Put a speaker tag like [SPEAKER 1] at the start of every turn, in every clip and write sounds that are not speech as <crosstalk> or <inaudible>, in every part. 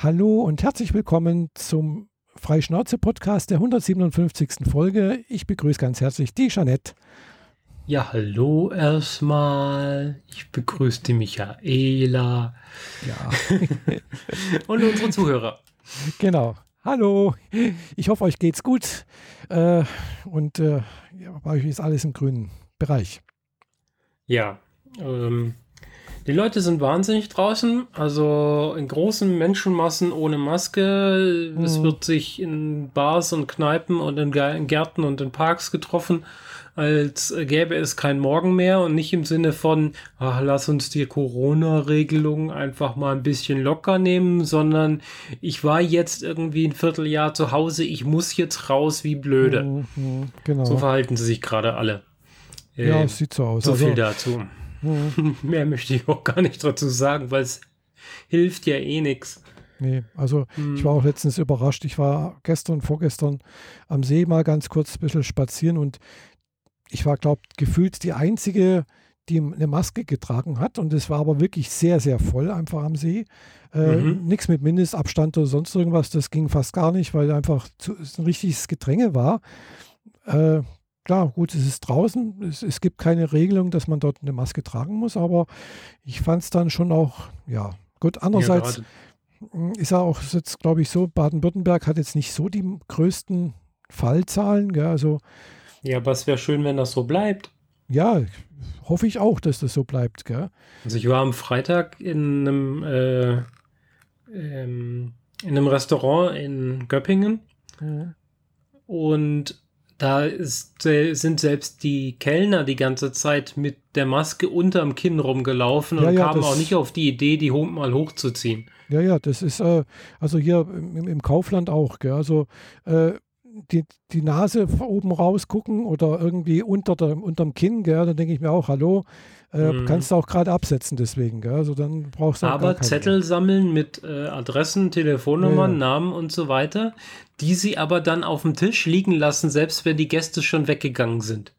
[SPEAKER 1] Hallo und herzlich willkommen zum Freischnauze-Podcast der 157. Folge. Ich begrüße ganz herzlich die Jeanette.
[SPEAKER 2] Ja, hallo erstmal. Ich begrüße die Michaela.
[SPEAKER 1] Ja. <laughs>
[SPEAKER 2] und unsere Zuhörer.
[SPEAKER 1] Genau. Hallo. Ich hoffe, euch geht's gut. Äh, und äh, bei euch ist alles im grünen Bereich.
[SPEAKER 2] Ja. Ähm, die Leute sind wahnsinnig draußen, also in großen Menschenmassen ohne Maske. Mhm. Es wird sich in Bars und Kneipen und in Gärten und in Parks getroffen, als gäbe es kein Morgen mehr und nicht im Sinne von, ach, lass uns die Corona-Regelung einfach mal ein bisschen locker nehmen, sondern ich war jetzt irgendwie ein Vierteljahr zu Hause, ich muss jetzt raus wie blöde. Mhm, genau. So verhalten sie sich gerade alle.
[SPEAKER 1] Ja, äh, sieht so aus.
[SPEAKER 2] So also, viel dazu. Mhm. <laughs> Mehr möchte ich auch gar nicht dazu sagen, weil es hilft ja eh nichts.
[SPEAKER 1] Nee, also mhm. ich war auch letztens überrascht. Ich war gestern, vorgestern am See mal ganz kurz ein bisschen spazieren und ich war, glaube ich, gefühlt die Einzige, die eine Maske getragen hat. Und es war aber wirklich sehr, sehr voll einfach am See. Äh, mhm. Nichts mit Mindestabstand oder sonst irgendwas. Das ging fast gar nicht, weil einfach zu, ein richtiges Gedränge war. Äh, Klar, gut, es ist draußen. Es, es, gibt keine Regelung, dass man dort eine Maske tragen muss, aber ich fand es dann schon auch, ja, gut. Andererseits ja, ist ja auch jetzt, glaube ich, so, Baden-Württemberg hat jetzt nicht so die größten Fallzahlen. Gell, also,
[SPEAKER 2] ja, aber es wäre schön, wenn das so bleibt.
[SPEAKER 1] Ja, hoffe ich auch, dass das so bleibt. Gell?
[SPEAKER 2] Also ich war am Freitag in einem, äh, ähm, in einem Restaurant in Göppingen. Mhm. Und da ist, sind selbst die Kellner die ganze Zeit mit der Maske unterm Kinn rumgelaufen und ja, ja, kamen auch nicht auf die Idee, die mal hochzuziehen.
[SPEAKER 1] Ja, ja, das ist äh, also hier im, im, Kaufland auch. Gell? Also äh, die, die Nase oben rausgucken oder irgendwie unter der, unterm Kinn, gell? dann denke ich mir auch, hallo, äh, mhm. kannst du auch gerade absetzen deswegen. Gell? Also dann brauchst du
[SPEAKER 2] Aber Zettel sammeln mit äh, Adressen, Telefonnummern, ja, Namen und so weiter, die sie aber dann auf dem Tisch liegen lassen, selbst wenn die Gäste schon weggegangen sind.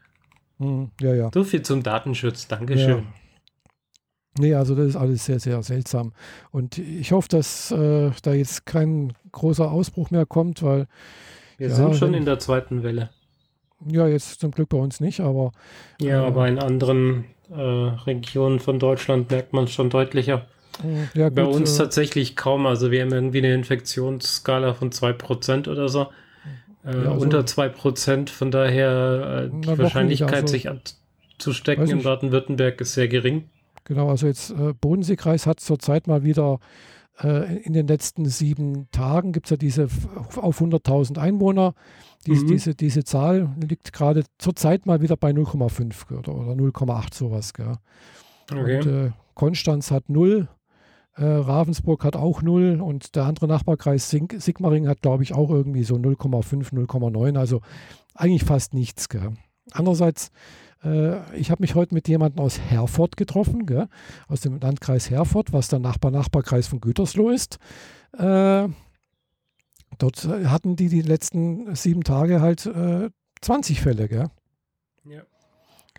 [SPEAKER 1] Mhm, ja, ja.
[SPEAKER 2] So viel zum Datenschutz. Dankeschön. Ja.
[SPEAKER 1] Nee, also das ist alles sehr, sehr seltsam. Und ich hoffe, dass äh, da jetzt kein großer Ausbruch mehr kommt, weil.
[SPEAKER 2] Wir ja, sind schon wenn, in der zweiten Welle.
[SPEAKER 1] Ja, jetzt zum Glück bei uns nicht, aber.
[SPEAKER 2] Ja, äh, aber in anderen äh, Regionen von Deutschland merkt man es schon deutlicher. Ja, gut, Bei uns äh, tatsächlich kaum. Also wir haben irgendwie eine Infektionsskala von 2% oder so. Äh, ja, also, unter 2%. Von daher äh, die Wahrscheinlichkeit, also, sich anzustecken in Baden-Württemberg ist sehr gering.
[SPEAKER 1] Genau, also jetzt äh, Bodenseekreis hat zurzeit mal wieder äh, in den letzten sieben Tagen gibt es ja diese auf 100.000 Einwohner. Dies, mhm. diese, diese Zahl liegt gerade zurzeit mal wieder bei 0,5 oder, oder 0,8 sowas. Gell. Okay. Und äh, Konstanz hat 0 äh, Ravensburg hat auch 0 und der andere Nachbarkreis Sig Sigmaring hat, glaube ich, auch irgendwie so 0,5, 0,9. Also eigentlich fast nichts. Gell. Andererseits, äh, ich habe mich heute mit jemandem aus Herford getroffen, gell, aus dem Landkreis Herford, was der Nachbar-Nachbarkreis von Gütersloh ist. Äh, dort hatten die die letzten sieben Tage halt 20 äh, Fälle. Gell. Ja.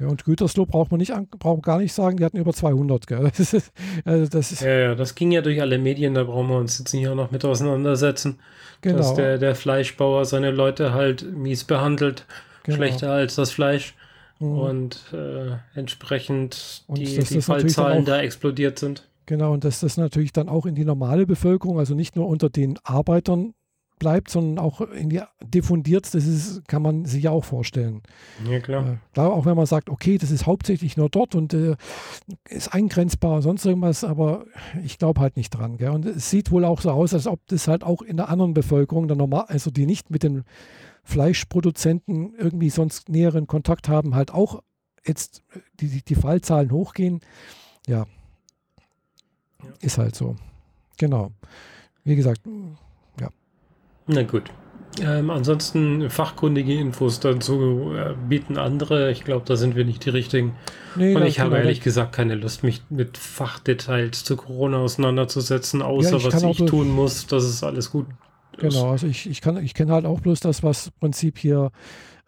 [SPEAKER 1] Ja, und Gütersloh braucht man nicht, braucht gar nicht sagen, die hatten über 200. Gell? <laughs> Das ist,
[SPEAKER 2] also das ist ja, ja, das ging ja durch alle Medien, da brauchen wir uns jetzt nicht auch noch mit auseinandersetzen, genau. dass der, der Fleischbauer seine Leute halt mies behandelt, genau. schlechter als das Fleisch mhm. und äh, entsprechend und die, die Fallzahlen da explodiert sind.
[SPEAKER 1] Genau, und dass das natürlich dann auch in die normale Bevölkerung, also nicht nur unter den Arbeitern bleibt, sondern auch in die diffundiert, das ist, kann man sich ja auch vorstellen.
[SPEAKER 2] Ja, klar.
[SPEAKER 1] Äh, auch wenn man sagt, okay, das ist hauptsächlich nur dort und äh, ist eingrenzbar und sonst irgendwas, aber ich glaube halt nicht dran. Gell? Und es sieht wohl auch so aus, als ob das halt auch in der anderen Bevölkerung, der normal, also die nicht mit den Fleischproduzenten irgendwie sonst näheren Kontakt haben, halt auch jetzt die, die Fallzahlen hochgehen. Ja, ja. ist halt so. Genau. Wie gesagt,
[SPEAKER 2] na gut. Ähm, ansonsten fachkundige Infos dazu äh, bieten andere. Ich glaube, da sind wir nicht die richtigen. Nee, Und ich habe ehrlich nicht. gesagt keine Lust, mich mit Fachdetails zu Corona auseinanderzusetzen, außer ja, ich was ich tun muss. Das ist alles gut.
[SPEAKER 1] Genau, also ich, ich, ich kenne halt auch bloß das, was im Prinzip hier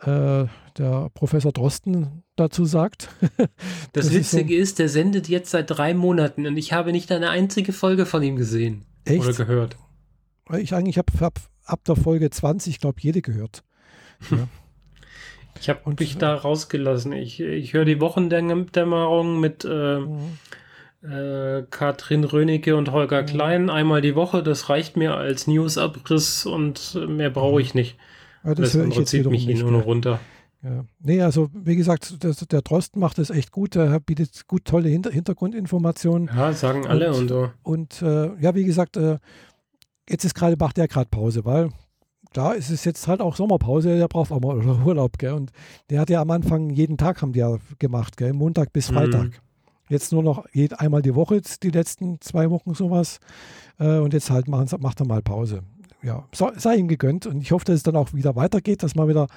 [SPEAKER 1] äh, der Professor Drosten dazu sagt. <laughs>
[SPEAKER 2] das, das Witzige ist, so, ist, der sendet jetzt seit drei Monaten und ich habe nicht eine einzige Folge von ihm gesehen
[SPEAKER 1] echt?
[SPEAKER 2] oder gehört.
[SPEAKER 1] Ich eigentlich habe hab ab der Folge 20, glaube ich, jede gehört. Ja.
[SPEAKER 2] Ich habe mich da rausgelassen. Ich, ich höre die Wochendämmerung mit äh, mhm. äh, Katrin Rönecke und Holger mhm. Klein einmal die Woche. Das reicht mir als Newsabriss und mehr brauche ich nicht.
[SPEAKER 1] Ja, das, das höre ich jetzt zieht mich nicht, nur noch runter. Ja. Nee, also wie gesagt, das, der Drosten macht es echt gut. Er bietet gut tolle Hinter Hintergrundinformationen.
[SPEAKER 2] Ja, sagen alle und, und so.
[SPEAKER 1] Und äh, ja, wie gesagt, äh, jetzt ist gerade, macht er gerade Pause, weil da ist es jetzt halt auch Sommerpause, der braucht auch mal <laughs> Urlaub, gell? Und der hat ja am Anfang jeden Tag haben die ja gemacht, gell? Montag bis mhm. Freitag. Mhm. Jetzt nur noch einmal die Woche, die letzten zwei Wochen sowas. Äh, und jetzt halt macht er mal Pause ja, sei ihm gegönnt und ich hoffe, dass es dann auch wieder weitergeht, dass wir wieder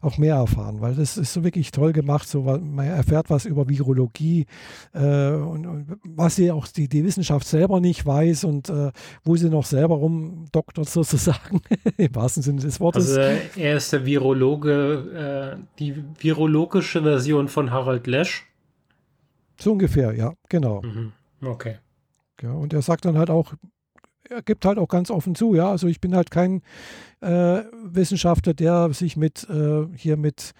[SPEAKER 1] auch mehr erfahren, weil das ist so wirklich toll gemacht, so man erfährt was über Virologie äh, und, und, was sie auch die, die Wissenschaft selber nicht weiß und äh, wo sie noch selber rumdoktert <laughs> sozusagen, im wahrsten Sinne des Wortes.
[SPEAKER 2] Also äh, er ist der Virologe, äh, die virologische Version von Harald Lesch.
[SPEAKER 1] So ungefähr, ja, genau.
[SPEAKER 2] Mhm. Okay.
[SPEAKER 1] Ja, und er sagt dann halt auch, er gibt halt auch ganz offen zu, ja. Also ich bin halt kein äh, Wissenschaftler, der sich mit äh, hier mit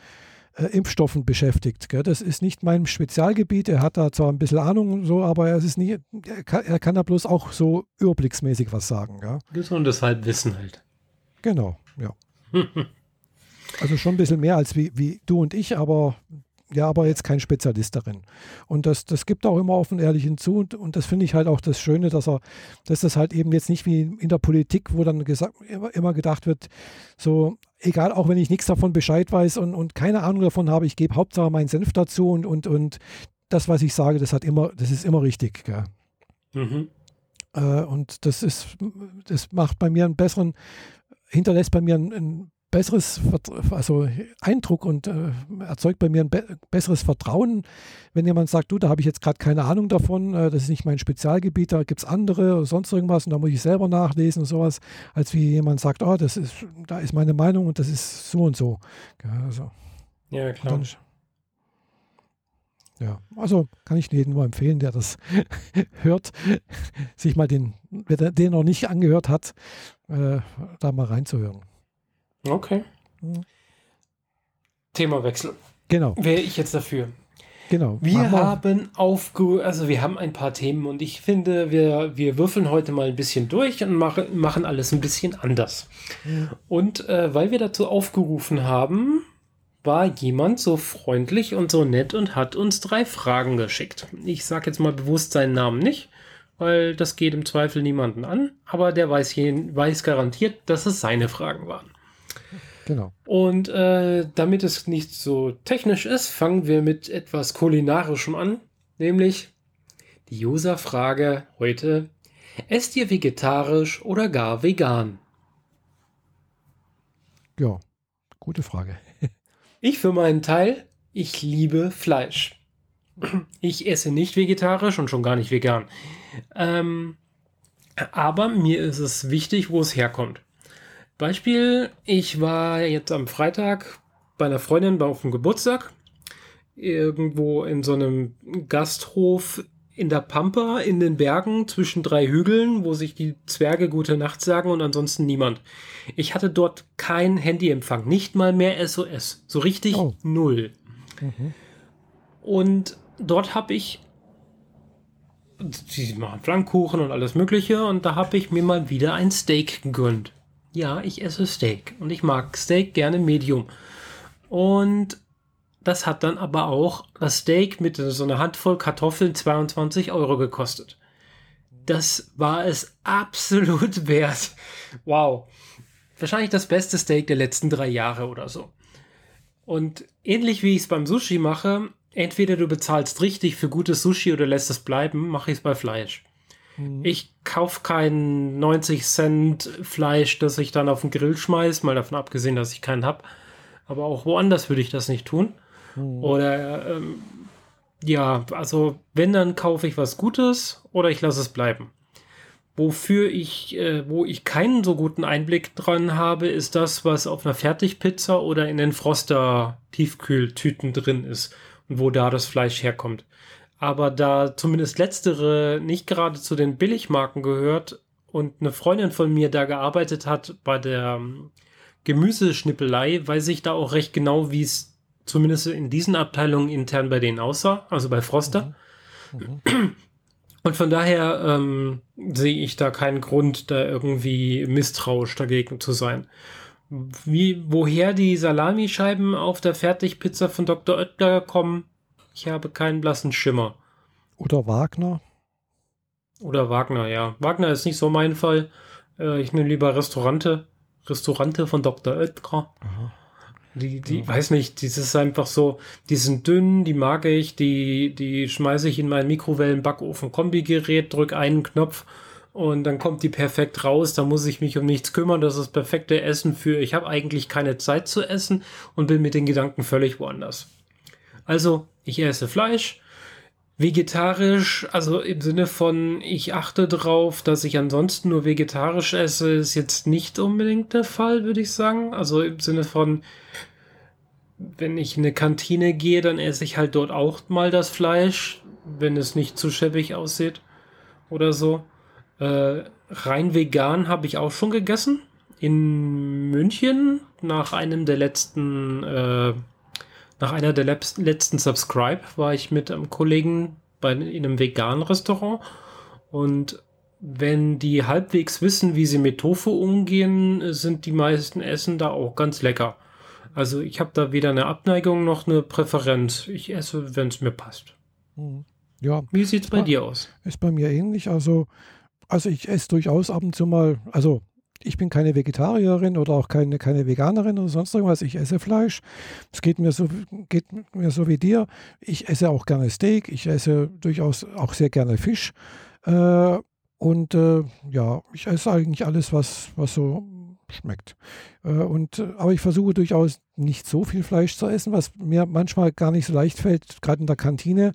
[SPEAKER 1] äh, Impfstoffen beschäftigt. Gell? Das ist nicht mein Spezialgebiet. Er hat da zwar ein bisschen Ahnung so, aber er ist nie, er kann, er kann da bloß auch so überblicksmäßig was sagen. Ja?
[SPEAKER 2] Gesundes Halbwissen halt.
[SPEAKER 1] Genau, ja. <laughs> also schon ein bisschen mehr als wie, wie du und ich, aber ja, aber jetzt kein Spezialist darin. Und das, das gibt auch immer offen ehrlichen zu. Und, und das finde ich halt auch das Schöne, dass er, dass das halt eben jetzt nicht wie in der Politik, wo dann gesagt, immer, immer gedacht wird, so, egal, auch wenn ich nichts davon Bescheid weiß und, und keine Ahnung davon habe, ich gebe Hauptsache meinen Senf dazu und, und, und das, was ich sage, das hat immer, das ist immer richtig. Mhm. Äh, und das ist, das macht bei mir einen besseren, hinterlässt bei mir einen, einen besseres also Eindruck und äh, erzeugt bei mir ein be besseres Vertrauen, wenn jemand sagt, du, da habe ich jetzt gerade keine Ahnung davon, äh, das ist nicht mein Spezialgebiet, da gibt es andere oder sonst irgendwas und da muss ich selber nachlesen und sowas, als wie jemand sagt, oh, das ist, da ist meine Meinung und das ist so und so. Ja, also,
[SPEAKER 2] ja klar.
[SPEAKER 1] Ja, also kann ich jedem nur empfehlen, der das <laughs> hört, sich mal den, wer den noch nicht angehört hat, äh, da mal reinzuhören.
[SPEAKER 2] Okay. Mhm. Themawechsel.
[SPEAKER 1] Genau.
[SPEAKER 2] Wäre ich jetzt dafür.
[SPEAKER 1] Genau.
[SPEAKER 2] Wir haben aufge, also wir haben ein paar Themen und ich finde, wir, wir würfeln heute mal ein bisschen durch und machen, machen alles ein bisschen anders. Und äh, weil wir dazu aufgerufen haben, war jemand so freundlich und so nett und hat uns drei Fragen geschickt. Ich sage jetzt mal bewusst seinen Namen nicht, weil das geht im Zweifel niemanden an, aber der weiß, weiß garantiert, dass es seine Fragen waren.
[SPEAKER 1] Genau.
[SPEAKER 2] Und äh, damit es nicht so technisch ist, fangen wir mit etwas Kulinarischem an, nämlich die User-Frage heute: Esst ihr vegetarisch oder gar vegan?
[SPEAKER 1] Ja, gute Frage. <laughs>
[SPEAKER 2] ich für meinen Teil, ich liebe Fleisch. Ich esse nicht vegetarisch und schon gar nicht vegan. Ähm, aber mir ist es wichtig, wo es herkommt. Beispiel, ich war jetzt am Freitag bei einer Freundin auf dem Geburtstag, irgendwo in so einem Gasthof in der Pampa in den Bergen zwischen drei Hügeln, wo sich die Zwerge gute Nacht sagen und ansonsten niemand. Ich hatte dort kein Handyempfang, nicht mal mehr SOS, so richtig oh. null. Mhm. Und dort habe ich sie machen Flankkuchen und alles Mögliche und da habe ich mir mal wieder ein Steak gegönnt. Ja, ich esse Steak und ich mag Steak gerne Medium. Und das hat dann aber auch das Steak mit so einer Handvoll Kartoffeln 22 Euro gekostet. Das war es absolut <laughs> wert. Wow. Wahrscheinlich das beste Steak der letzten drei Jahre oder so. Und ähnlich wie ich es beim Sushi mache, entweder du bezahlst richtig für gutes Sushi oder lässt es bleiben, mache ich es bei Fleisch. Mhm. Ich kaufe kein 90 Cent Fleisch, das ich dann auf den Grill schmeiße, mal davon abgesehen, dass ich keinen habe. Aber auch woanders würde ich das nicht tun. Mhm. Oder ähm, ja, also wenn, dann kaufe ich was Gutes oder ich lasse es bleiben. Wofür ich, äh, wo ich keinen so guten Einblick dran habe, ist das, was auf einer Fertigpizza oder in den Froster-Tiefkühltüten drin ist und wo da das Fleisch herkommt. Aber da zumindest letztere nicht gerade zu den Billigmarken gehört und eine Freundin von mir da gearbeitet hat bei der ähm, Gemüseschnippelei, weiß ich da auch recht genau, wie es zumindest in diesen Abteilungen intern bei denen aussah, also bei Froster. Mhm. Mhm. Und von daher ähm, sehe ich da keinen Grund, da irgendwie misstrauisch dagegen zu sein. Wie, woher die Salamischeiben auf der Fertigpizza von Dr. Oetker kommen, ich habe keinen blassen Schimmer.
[SPEAKER 1] Oder Wagner?
[SPEAKER 2] Oder Wagner, ja. Wagner ist nicht so mein Fall. Äh, ich nehme lieber Restaurante. Restaurante von Dr. Oetker. Aha. Die, die, ja. weiß nicht, das ist einfach so, die sind dünn, die mag ich, die, die schmeiße ich in mein Mikrowellen-Backofen-Kombigerät, drück einen Knopf und dann kommt die perfekt raus. Da muss ich mich um nichts kümmern. Das ist das perfekte Essen für, ich habe eigentlich keine Zeit zu essen und bin mit den Gedanken völlig woanders. Also, ich esse Fleisch, vegetarisch, also im Sinne von, ich achte darauf, dass ich ansonsten nur vegetarisch esse, ist jetzt nicht unbedingt der Fall, würde ich sagen. Also im Sinne von, wenn ich in eine Kantine gehe, dann esse ich halt dort auch mal das Fleisch, wenn es nicht zu schäbig aussieht oder so. Äh, rein vegan habe ich auch schon gegessen. In München nach einem der letzten, äh, nach einer der letzten Subscribe war ich mit einem Kollegen bei, in einem veganen Restaurant. Und wenn die halbwegs wissen, wie sie mit Tofu umgehen, sind die meisten Essen da auch ganz lecker. Also ich habe da weder eine Abneigung noch eine Präferenz. Ich esse, wenn es mir passt.
[SPEAKER 1] Mhm. Ja.
[SPEAKER 2] Wie sieht es bei dir aus?
[SPEAKER 1] Ist bei mir ähnlich. Also also ich esse durchaus ab und zu mal, also ich bin keine Vegetarierin oder auch keine, keine Veganerin oder sonst irgendwas. Ich esse Fleisch. Es geht mir so, geht mir so wie dir. Ich esse auch gerne Steak. Ich esse durchaus auch sehr gerne Fisch. Äh, und äh, ja, ich esse eigentlich alles, was, was so schmeckt. Äh, und, aber ich versuche durchaus nicht so viel Fleisch zu essen, was mir manchmal gar nicht so leicht fällt, gerade in der Kantine,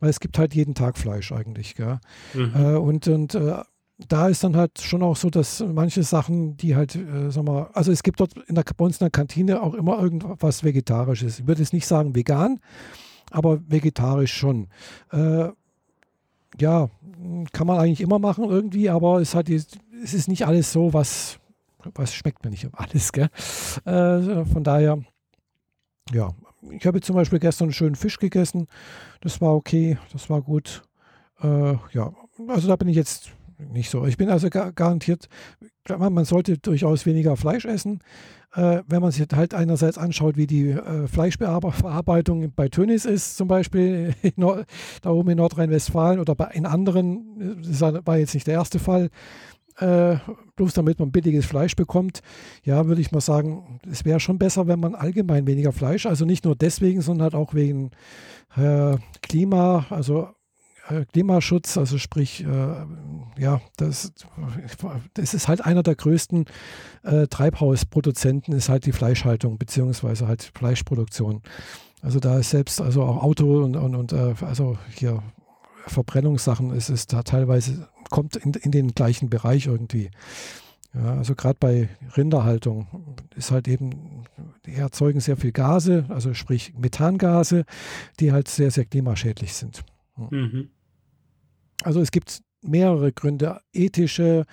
[SPEAKER 1] weil es gibt halt jeden Tag Fleisch eigentlich. Mhm. Äh, und und äh, da ist dann halt schon auch so, dass manche Sachen, die halt, äh, sag mal, also es gibt dort in der, bei Kantine auch immer irgendwas Vegetarisches. Ich würde jetzt nicht sagen vegan, aber vegetarisch schon. Äh, ja, kann man eigentlich immer machen irgendwie, aber es, hat, es ist nicht alles so, was, was schmeckt mir nicht alles, gell? Äh, von daher, ja, ich habe zum Beispiel gestern einen schönen Fisch gegessen. Das war okay, das war gut. Äh, ja, also da bin ich jetzt nicht so. Ich bin also garantiert, man sollte durchaus weniger Fleisch essen. Äh, wenn man sich halt einerseits anschaut, wie die äh, Fleischverarbeitung bei Tönis ist, zum Beispiel <laughs> da oben in Nordrhein-Westfalen oder bei, in anderen, das war jetzt nicht der erste Fall, äh, bloß damit man billiges Fleisch bekommt, ja, würde ich mal sagen, es wäre schon besser, wenn man allgemein weniger Fleisch, also nicht nur deswegen, sondern halt auch wegen äh, Klima, also äh, Klimaschutz, also sprich, äh, ja, das, das ist halt einer der größten äh, Treibhausproduzenten, ist halt die Fleischhaltung, beziehungsweise halt Fleischproduktion. Also da ist selbst, also auch Auto und, und, und äh, also hier Verbrennungssachen, ist es da teilweise, kommt in, in den gleichen Bereich irgendwie. Ja, also gerade bei Rinderhaltung ist halt eben, die erzeugen sehr viel Gase, also sprich Methangase, die halt sehr, sehr klimaschädlich sind. Mhm. Also es gibt mehrere Gründe, ethische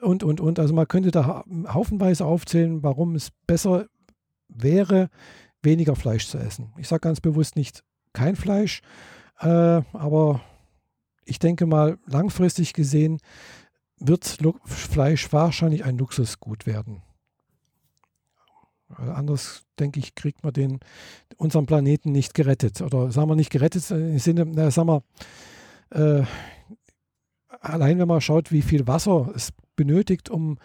[SPEAKER 1] und, und, und. Also man könnte da haufenweise aufzählen, warum es besser wäre, weniger Fleisch zu essen. Ich sage ganz bewusst nicht kein Fleisch, äh, aber ich denke mal, langfristig gesehen wird Lu Fleisch wahrscheinlich ein Luxusgut werden. Anders, denke ich, kriegt man den, unseren Planeten nicht gerettet. Oder sagen wir nicht gerettet im Sinne, na, sagen wir, äh, allein wenn man schaut, wie viel Wasser es benötigt, um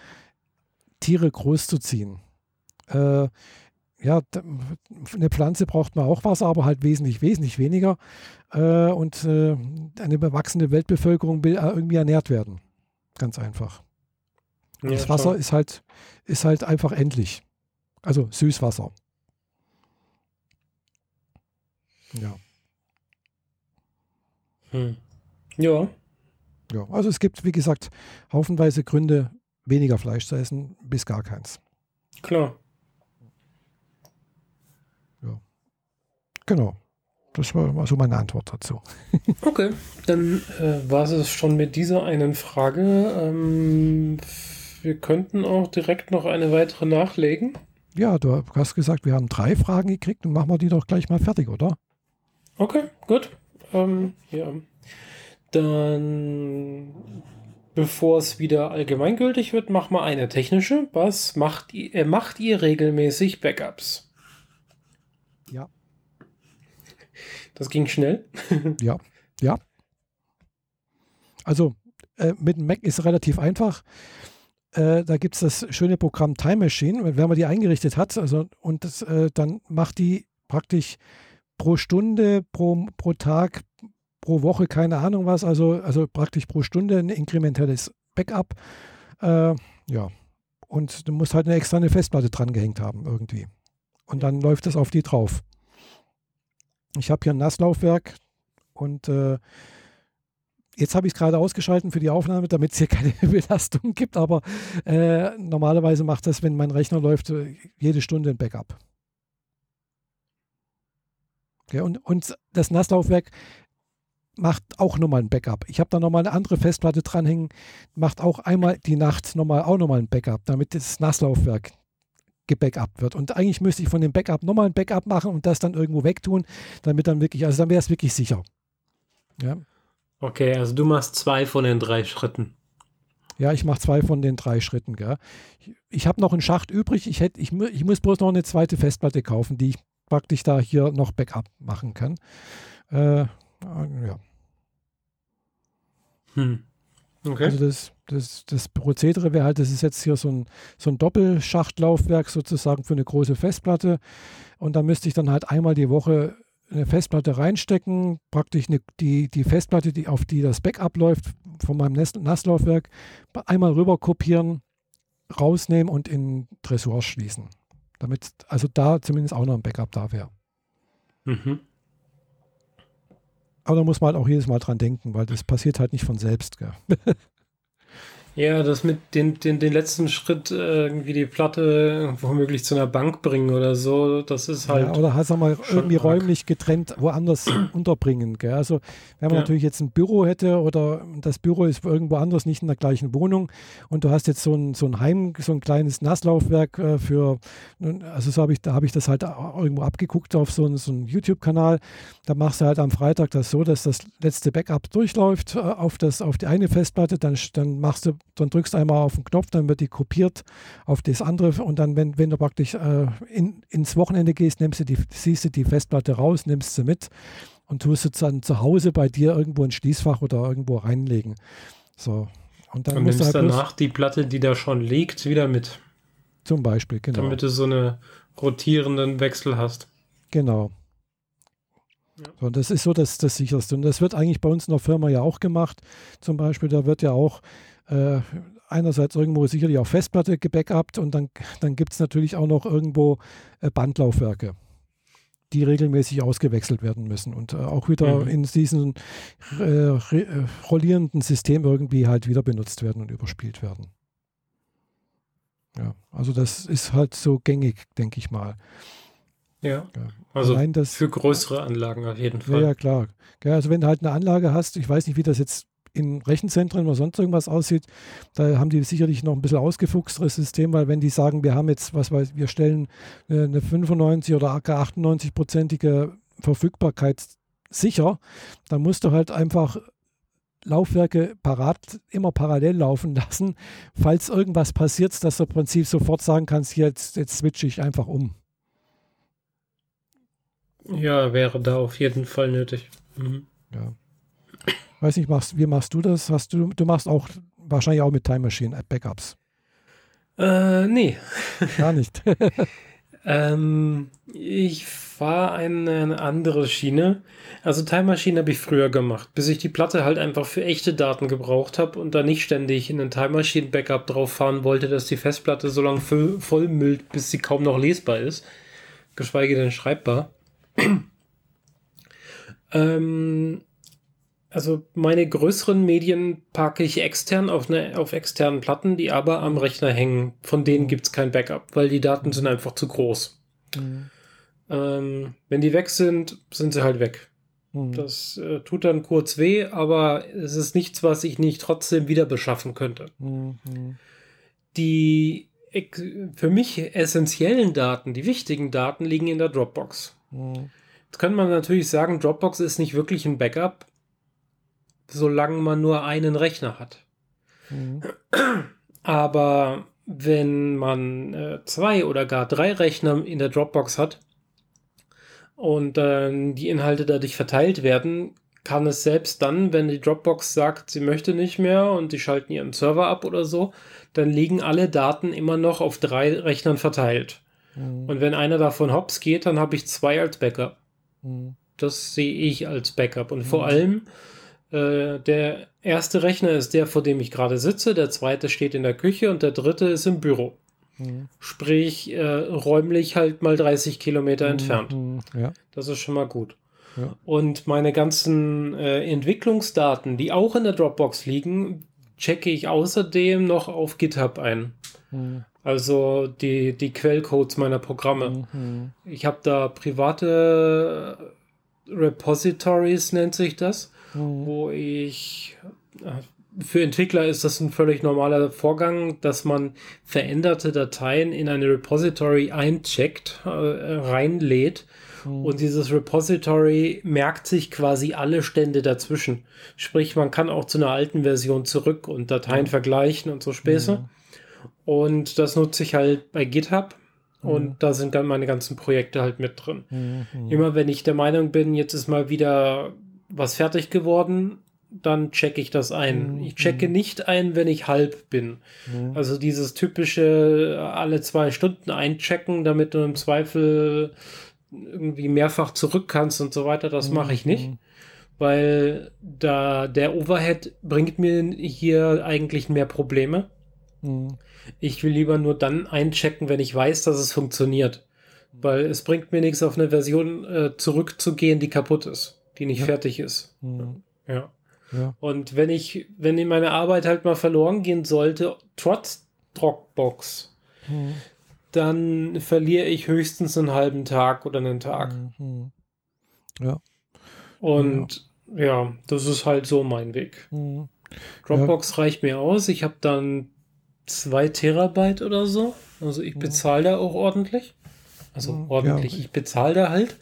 [SPEAKER 1] Tiere großzuziehen. Äh, ja, eine Pflanze braucht man auch Wasser, aber halt wesentlich, wesentlich weniger. Äh, und äh, eine bewachsene Weltbevölkerung will irgendwie ernährt werden. Ganz einfach. Ja, das Wasser ist halt, ist halt einfach endlich. Also Süßwasser. Ja.
[SPEAKER 2] Hm. Ja.
[SPEAKER 1] Ja, also es gibt, wie gesagt, haufenweise Gründe, weniger Fleisch zu essen, bis gar keins.
[SPEAKER 2] Klar.
[SPEAKER 1] Ja. Genau. das war so meine Antwort dazu. <laughs>
[SPEAKER 2] okay, dann äh, war es schon mit dieser einen Frage. Ähm, wir könnten auch direkt noch eine weitere nachlegen.
[SPEAKER 1] Ja, du hast gesagt, wir haben drei Fragen gekriegt und machen wir die doch gleich mal fertig, oder?
[SPEAKER 2] Okay, gut. Ähm, ja. Dann, bevor es wieder allgemeingültig wird, machen wir eine technische. Was macht ihr, äh, macht ihr regelmäßig Backups?
[SPEAKER 1] Ja.
[SPEAKER 2] Das ging schnell. <laughs>
[SPEAKER 1] ja, ja. Also äh, mit dem Mac ist relativ einfach. Äh, da gibt es das schöne Programm Time Machine. Wenn man die eingerichtet hat, also und das, äh, dann macht die praktisch pro Stunde, pro, pro Tag, pro Woche, keine Ahnung was, also, also praktisch pro Stunde ein inkrementelles Backup. Äh, ja. Und du musst halt eine extra eine Festplatte dran gehängt haben irgendwie. Und dann läuft das auf die drauf. Ich habe hier ein Nasslaufwerk und äh, jetzt habe ich es gerade ausgeschalten für die Aufnahme, damit es hier keine <laughs> Belastung gibt, aber äh, normalerweise macht das, wenn mein Rechner läuft, äh, jede Stunde ein Backup. Okay, und, und das Nasslaufwerk macht auch nochmal ein Backup. Ich habe da nochmal eine andere Festplatte dranhängen, macht auch einmal die Nacht nochmal auch nochmal ein Backup, damit das Nasslaufwerk gebackupt wird. Und eigentlich müsste ich von dem Backup nochmal ein Backup machen und das dann irgendwo wegtun, damit dann wirklich, also dann wäre es wirklich sicher. Ja.
[SPEAKER 2] Okay, also du machst zwei von den drei Schritten.
[SPEAKER 1] Ja, ich mache zwei von den drei Schritten. Gell. Ich, ich habe noch einen Schacht übrig. Ich, hätt, ich, ich muss bloß noch eine zweite Festplatte kaufen, die ich praktisch da hier noch Backup machen kann. Äh, ja. Hm. Okay. Also das, das, das Prozedere wäre halt, das ist jetzt hier so ein, so ein Doppelschachtlaufwerk sozusagen für eine große Festplatte. Und da müsste ich dann halt einmal die Woche eine Festplatte reinstecken, praktisch eine, die, die Festplatte, die, auf die das Backup läuft, von meinem Nasslaufwerk, einmal rüber kopieren, rausnehmen und in Tresor schließen. Damit also da zumindest auch noch ein Backup da wäre. Mhm. Aber da muss man halt auch jedes Mal dran denken, weil das passiert halt nicht von selbst. <laughs>
[SPEAKER 2] Ja, das mit den, den, den letzten Schritt, äh, irgendwie die Platte womöglich zu einer Bank bringen oder so, das ist halt.
[SPEAKER 1] Ja, oder halt, sag mal, irgendwie arg. räumlich getrennt woanders <clears throat> unterbringen. Gell? Also, wenn man ja. natürlich jetzt ein Büro hätte oder das Büro ist irgendwo anders, nicht in der gleichen Wohnung und du hast jetzt so ein, so ein Heim, so ein kleines Nasslaufwerk äh, für, also so habe ich, da habe ich das halt irgendwo abgeguckt auf so, so einen YouTube-Kanal. Da machst du halt am Freitag das so, dass das letzte Backup durchläuft äh, auf, das, auf die eine Festplatte, dann, dann machst du dann drückst einmal auf den Knopf, dann wird die kopiert auf das andere und dann, wenn, wenn du praktisch äh, in, ins Wochenende gehst, nimmst du die, siehst du die Festplatte raus, nimmst sie mit und tust sie dann zu Hause bei dir irgendwo ins Schließfach oder irgendwo reinlegen. So.
[SPEAKER 2] Und dann und musst nimmst du halt danach die Platte, die da schon liegt, wieder mit.
[SPEAKER 1] Zum Beispiel,
[SPEAKER 2] genau. Damit du so einen rotierenden Wechsel hast.
[SPEAKER 1] Genau. Ja. Und das ist so das, das sicherste. Und das wird eigentlich bei uns in der Firma ja auch gemacht. Zum Beispiel, da wird ja auch äh, einerseits irgendwo sicherlich auf Festplatte gebackupt und dann, dann gibt es natürlich auch noch irgendwo äh, Bandlaufwerke, die regelmäßig ausgewechselt werden müssen und äh, auch wieder mhm. in diesem äh, äh, rollierenden System irgendwie halt wieder benutzt werden und überspielt werden. Ja, also das ist halt so gängig, denke ich mal.
[SPEAKER 2] Ja, ja. also das, für größere Anlagen auf jeden Fall.
[SPEAKER 1] Ja, ja klar. Ja, also wenn du halt eine Anlage hast, ich weiß nicht, wie das jetzt in Rechenzentren oder sonst irgendwas aussieht, da haben die sicherlich noch ein bisschen ausgefuchsteres System, weil wenn die sagen, wir haben jetzt, was weiß wir stellen eine 95 oder gar 98-prozentige Verfügbarkeit sicher, dann musst du halt einfach Laufwerke parat, immer parallel laufen <laughs> lassen, falls irgendwas passiert, dass du im Prinzip sofort sagen kannst, jetzt, jetzt switche ich einfach um.
[SPEAKER 2] Ja, wäre da auf jeden Fall nötig. Mhm.
[SPEAKER 1] Ja. Weiß nicht, machst, wie machst du das? Hast du, du machst auch wahrscheinlich auch mit Time Machine Backups.
[SPEAKER 2] Äh, nee.
[SPEAKER 1] Gar nicht. <laughs> <laughs>
[SPEAKER 2] ähm, ich fahre eine andere Schiene. Also Time Machine habe ich früher gemacht, bis ich die Platte halt einfach für echte Daten gebraucht habe und da nicht ständig in ein Time Machine Backup drauf fahren wollte, dass die Festplatte so lange voll, vollmüllt, bis sie kaum noch lesbar ist. Geschweige denn schreibbar. <clears throat> ähm, also meine größeren Medien packe ich extern auf, ne, auf externen Platten, die aber am Rechner hängen. Von denen mhm. gibt es kein Backup, weil die Daten sind einfach zu groß. Mhm. Ähm, wenn die weg sind, sind sie halt weg. Mhm. Das äh, tut dann kurz weh, aber es ist nichts, was ich nicht trotzdem wieder beschaffen könnte. Mhm. Die für mich essentiellen Daten, die wichtigen Daten liegen in der Dropbox. Mhm. Jetzt könnte man natürlich sagen, Dropbox ist nicht wirklich ein Backup, solange man nur einen Rechner hat. Mhm. Aber wenn man äh, zwei oder gar drei Rechner in der Dropbox hat und äh, die Inhalte dadurch verteilt werden, kann es selbst dann, wenn die Dropbox sagt, sie möchte nicht mehr und die schalten ihren Server ab oder so, dann liegen alle Daten immer noch auf drei Rechnern verteilt. Mhm. Und wenn einer davon hops geht, dann habe ich zwei als Backup. Mhm. Das sehe ich als Backup. Und mhm. vor allem, äh, der erste Rechner ist der, vor dem ich gerade sitze, der zweite steht in der Küche und der dritte ist im Büro. Mhm. Sprich, äh, räumlich halt mal 30 Kilometer mhm. entfernt. Ja. Das ist schon mal gut. Ja. Und meine ganzen äh, Entwicklungsdaten, die auch in der Dropbox liegen, checke ich außerdem noch auf GitHub ein. Mhm. Also die, die Quellcodes meiner Programme. Mhm. Ich habe da private Repositories, nennt sich das, mhm. wo ich äh, für Entwickler ist das ein völlig normaler Vorgang, dass man veränderte Dateien in eine Repository eincheckt, äh, reinlädt Mhm. Und dieses Repository merkt sich quasi alle Stände dazwischen. Sprich, man kann auch zu einer alten Version zurück und Dateien mhm. vergleichen und so Späße. Mhm. Und das nutze ich halt bei GitHub. Und mhm. da sind dann meine ganzen Projekte halt mit drin. Mhm. Immer wenn ich der Meinung bin, jetzt ist mal wieder was fertig geworden, dann checke ich das ein. Mhm. Ich checke nicht ein, wenn ich halb bin. Mhm. Also dieses typische alle zwei Stunden einchecken, damit du im Zweifel irgendwie mehrfach zurück kannst und so weiter, das mhm. mache ich nicht. Weil da der Overhead bringt mir hier eigentlich mehr Probleme. Mhm. Ich will lieber nur dann einchecken, wenn ich weiß, dass es funktioniert. Weil es bringt mir nichts, auf eine Version äh, zurückzugehen, die kaputt ist, die nicht ja. fertig ist. Mhm. Ja. ja. Und wenn ich, wenn meine Arbeit halt mal verloren gehen sollte, trotz Dropbox, mhm dann verliere ich höchstens einen halben Tag oder einen Tag. Mhm. Ja. Und ja. ja. das ist halt so mein Weg. Mhm. Dropbox reicht mir aus. Ich habe dann zwei Terabyte oder so. Also ich mhm. bezahle da auch ordentlich. Also mhm. ordentlich, ich bezahle da halt.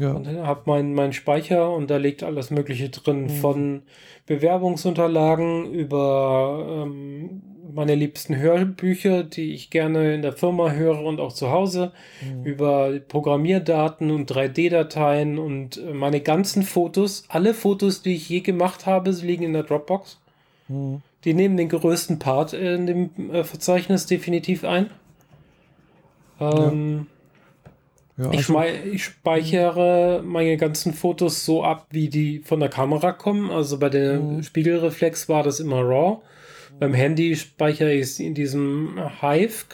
[SPEAKER 2] Ja. Und habe meinen mein Speicher und da liegt alles Mögliche drin, mhm. von Bewerbungsunterlagen über ähm, meine liebsten Hörbücher, die ich gerne in der Firma höre und auch zu Hause, mhm. über Programmierdaten und 3D-Dateien und meine ganzen Fotos, alle Fotos, die ich je gemacht habe, liegen in der Dropbox. Mhm. Die nehmen den größten Part in dem äh, Verzeichnis definitiv ein. Ähm, ja. Ja, also ich, ich, speichere meine ganzen Fotos so ab, wie die von der Kamera kommen. Also bei der mhm. Spiegelreflex war das immer RAW. Beim Handy speichere ich es in diesem Hive,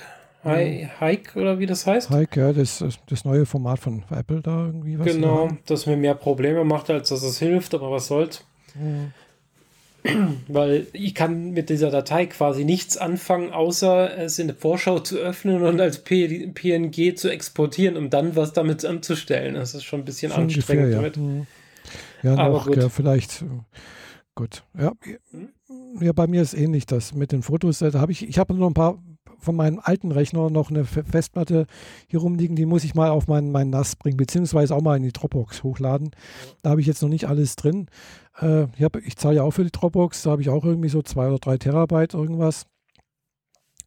[SPEAKER 2] Hike oder wie das heißt.
[SPEAKER 1] Hike, ja, das, das neue Format von Apple da irgendwie.
[SPEAKER 2] Was genau, das mir mehr Probleme macht, als dass es hilft, aber was soll's. Mhm. <clears throat> Weil ich kann mit dieser Datei quasi nichts anfangen, außer es in der Vorschau zu öffnen und als P PNG zu exportieren, um dann was damit anzustellen. Das ist schon ein bisschen schon anstrengend ungefähr, ja. damit.
[SPEAKER 1] Mhm. Ja, aber noch, ja, vielleicht. Gut. Ja. Hm? ja, bei mir ist ähnlich das mit den Fotos. Da habe ich, ich habe noch ein paar von meinem alten Rechner noch eine Festplatte hier rumliegen, die muss ich mal auf meinen, meinen NAS bringen, beziehungsweise auch mal in die Dropbox hochladen. Da habe ich jetzt noch nicht alles drin. Äh, ich, ich zahle ja auch für die Dropbox, da habe ich auch irgendwie so zwei oder drei Terabyte irgendwas.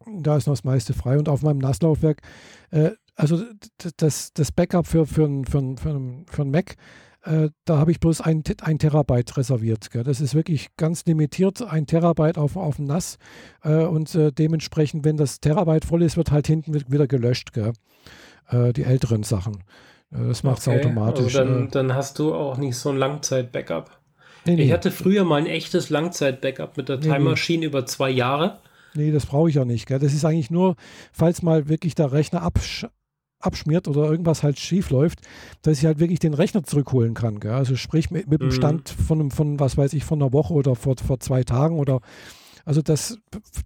[SPEAKER 1] Da ist noch das meiste frei und auf meinem NAS-Laufwerk, äh, also das, das Backup für, für, für, für, für einen Mac, äh, da habe ich bloß ein, ein Terabyte reserviert. Gell. Das ist wirklich ganz limitiert, ein Terabyte auf, auf dem NAS. Äh, und äh, dementsprechend, wenn das Terabyte voll ist, wird halt hinten wieder gelöscht. Äh, die älteren Sachen. Äh, das macht es okay. automatisch.
[SPEAKER 2] Also dann, dann, hast du auch nicht so ein Langzeit-Backup. Nee, nee. Ich hatte früher mal ein echtes Langzeit-Backup mit der Time Machine nee, über zwei Jahre.
[SPEAKER 1] Nee, das brauche ich ja nicht. Gell? Das ist eigentlich nur, falls mal wirklich der Rechner absch abschmiert oder irgendwas halt schief läuft, dass ich halt wirklich den Rechner zurückholen kann. Gell? Also sprich mit, mit dem mhm. Stand von, von, was weiß ich, von einer Woche oder vor, vor zwei Tagen oder Also das,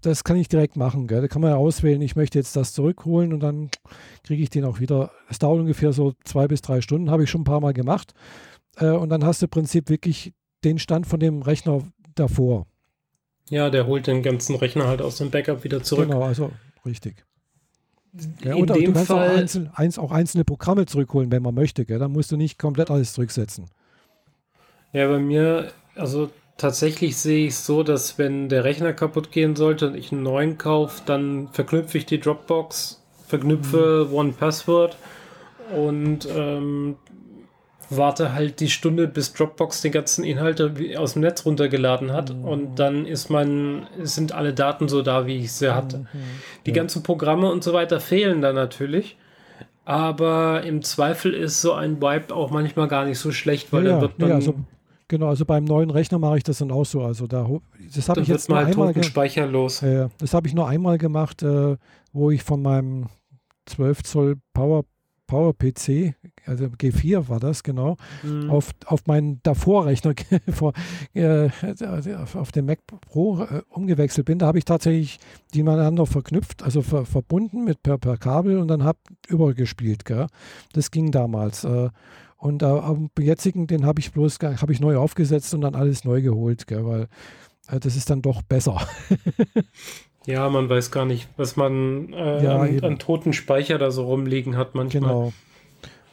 [SPEAKER 1] das kann ich direkt machen. Gell? Da kann man ja auswählen, ich möchte jetzt das zurückholen und dann kriege ich den auch wieder. Es dauert ungefähr so zwei bis drei Stunden, habe ich schon ein paar Mal gemacht. Äh, und dann hast du im Prinzip wirklich den Stand von dem Rechner davor.
[SPEAKER 2] Ja, der holt den ganzen Rechner halt aus dem Backup wieder zurück.
[SPEAKER 1] Genau, also richtig. Ja, und du kannst Fall, auch, einzeln, eins, auch, einzelne Programme zurückholen, wenn man möchte. Gell? Dann musst du nicht komplett alles zurücksetzen.
[SPEAKER 2] Ja, bei mir, also tatsächlich sehe ich es so, dass wenn der Rechner kaputt gehen sollte und ich einen neuen kaufe, dann verknüpfe ich die Dropbox, verknüpfe mhm. One Password und ähm, warte halt die Stunde, bis Dropbox den ganzen Inhalt aus dem Netz runtergeladen hat mhm. und dann ist mein, sind alle Daten so da, wie ich sie hatte. Mhm. Die ja. ganzen Programme und so weiter fehlen dann natürlich. Aber im Zweifel ist so ein Wipe auch manchmal gar nicht so schlecht, weil ja, dann wird man. Ja, also,
[SPEAKER 1] genau, also beim neuen Rechner mache ich das dann auch so. Also da, das habe ich jetzt
[SPEAKER 2] mal einmal Speicher los.
[SPEAKER 1] Äh, das habe ich nur einmal gemacht, äh, wo ich von meinem 12 Zoll Power PowerPC, also G4 war das, genau, mhm. auf, auf meinen Davorrechner <laughs> äh, auf den Mac Pro äh, umgewechselt bin. Da habe ich tatsächlich die miteinander verknüpft, also ver, verbunden mit per, per Kabel und dann habe übergespielt. Gell? Das ging damals. Äh, und äh, am jetzigen, den habe ich bloß habe ich neu aufgesetzt und dann alles neu geholt, gell? weil äh, das ist dann doch besser. <laughs>
[SPEAKER 2] Ja, man weiß gar nicht, was man äh, ja, an, an, toten Speicher da so rumliegen hat manchmal. Genau.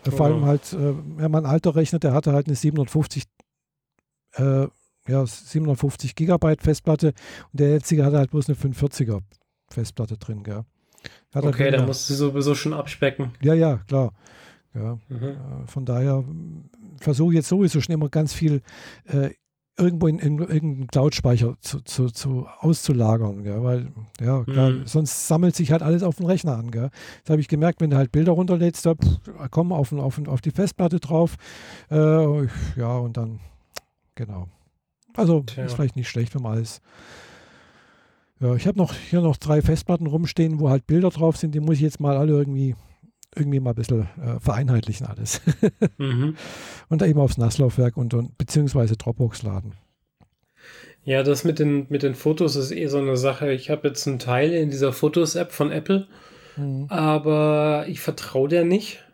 [SPEAKER 1] Vor allem halt, äh, ja, mein alter Rechner, der hatte halt eine 750, äh, ja, 750 Gigabyte Festplatte und der jetzige hatte halt bloß eine 540er Festplatte drin, gell.
[SPEAKER 2] Hat okay, halt da musst du sowieso schon abspecken.
[SPEAKER 1] Ja, ja, klar. Ja, mhm. Äh, von daher versuche ich jetzt sowieso schon immer ganz viel äh, irgendwo in, in irgendeinen Cloud-Speicher zu, zu, zu, auszulagern, gell? weil ja, klar, mhm. sonst sammelt sich halt alles auf den Rechner an. Gell? Das habe ich gemerkt, wenn du halt Bilder runterlädst, da kommen auf, auf, auf die Festplatte drauf. Äh, ja, und dann, genau. Also Tja. ist vielleicht nicht schlecht, wenn man alles. Ja, ich habe noch hier noch drei Festplatten rumstehen, wo halt Bilder drauf sind, die muss ich jetzt mal alle irgendwie irgendwie mal ein bisschen äh, vereinheitlichen alles. <laughs> mhm. Und da eben aufs Nasslaufwerk und, und beziehungsweise Dropbox laden.
[SPEAKER 2] Ja, das mit den, mit den Fotos ist eh so eine Sache. Ich habe jetzt einen Teil in dieser Fotos-App von Apple, mhm. aber ich vertraue der nicht.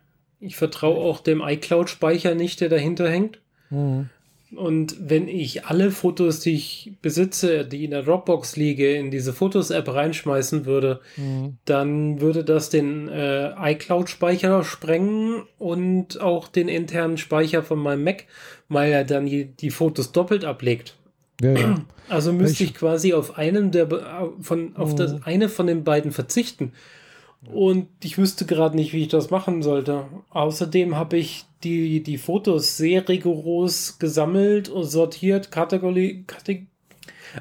[SPEAKER 2] Ich vertraue auch dem iCloud-Speicher nicht, der dahinter hängt. Mhm. Und wenn ich alle Fotos, die ich besitze, die in der Dropbox liege, in diese Fotos-App reinschmeißen würde, mhm. dann würde das den äh, iCloud-Speicher sprengen und auch den internen Speicher von meinem Mac, weil er dann die, die Fotos doppelt ablegt. Ja, ja. Also müsste ich quasi auf einen der von auf das mhm. eine von den beiden verzichten. Und ich wüsste gerade nicht, wie ich das machen sollte. Außerdem habe ich die, die Fotos sehr rigoros gesammelt und sortiert, Kategorie, Kategorie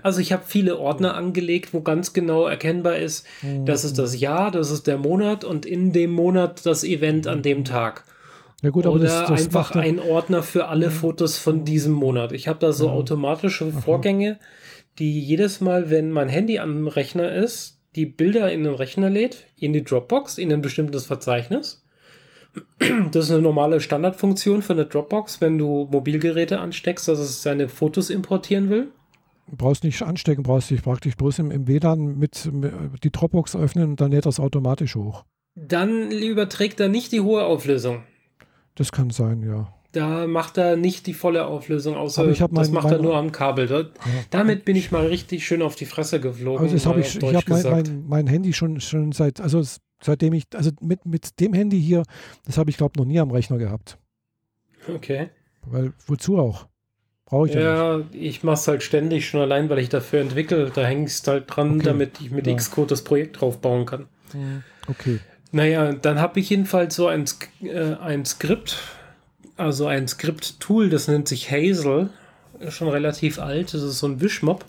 [SPEAKER 2] also ich habe viele Ordner angelegt, wo ganz genau erkennbar ist, mhm. das ist das Jahr, das ist der Monat und in dem Monat das Event an dem Tag. Ja gut, Oder das, das einfach ein Ordner für alle Fotos von diesem Monat. Ich habe da so automatische Vorgänge, die jedes Mal, wenn mein Handy am Rechner ist, die Bilder in den Rechner lädt, in die Dropbox, in ein bestimmtes Verzeichnis. Das ist eine normale Standardfunktion für eine Dropbox, wenn du Mobilgeräte ansteckst, dass es seine Fotos importieren will.
[SPEAKER 1] Du brauchst nicht anstecken, brauchst dich praktisch bloß im, im WLAN mit, mit, die Dropbox öffnen und dann lädt das automatisch hoch.
[SPEAKER 2] Dann überträgt er nicht die hohe Auflösung.
[SPEAKER 1] Das kann sein, ja.
[SPEAKER 2] Da macht er nicht die volle Auflösung, außer
[SPEAKER 1] mein,
[SPEAKER 2] das macht er nur am Kabel. Da, ja. Damit bin ich mal richtig schön auf die Fresse geflogen.
[SPEAKER 1] Also das habe ich, ich habe mein, mein, mein, Handy schon, schon seit, also seitdem ich, also mit, mit dem Handy hier, das habe ich glaube noch nie am Rechner gehabt.
[SPEAKER 2] Okay.
[SPEAKER 1] Weil, wozu auch? Brauche ich
[SPEAKER 2] ja, ja nicht. ich mache es halt ständig schon allein, weil ich dafür entwickle. Da hänge ich halt dran, okay. damit ich mit ja. Xcode das Projekt drauf bauen kann.
[SPEAKER 1] Okay.
[SPEAKER 2] Naja, dann habe ich jedenfalls so ein, äh, ein Skript, also ein Skript-Tool, das nennt sich Hazel, ist schon relativ alt, das ist so ein Wischmob.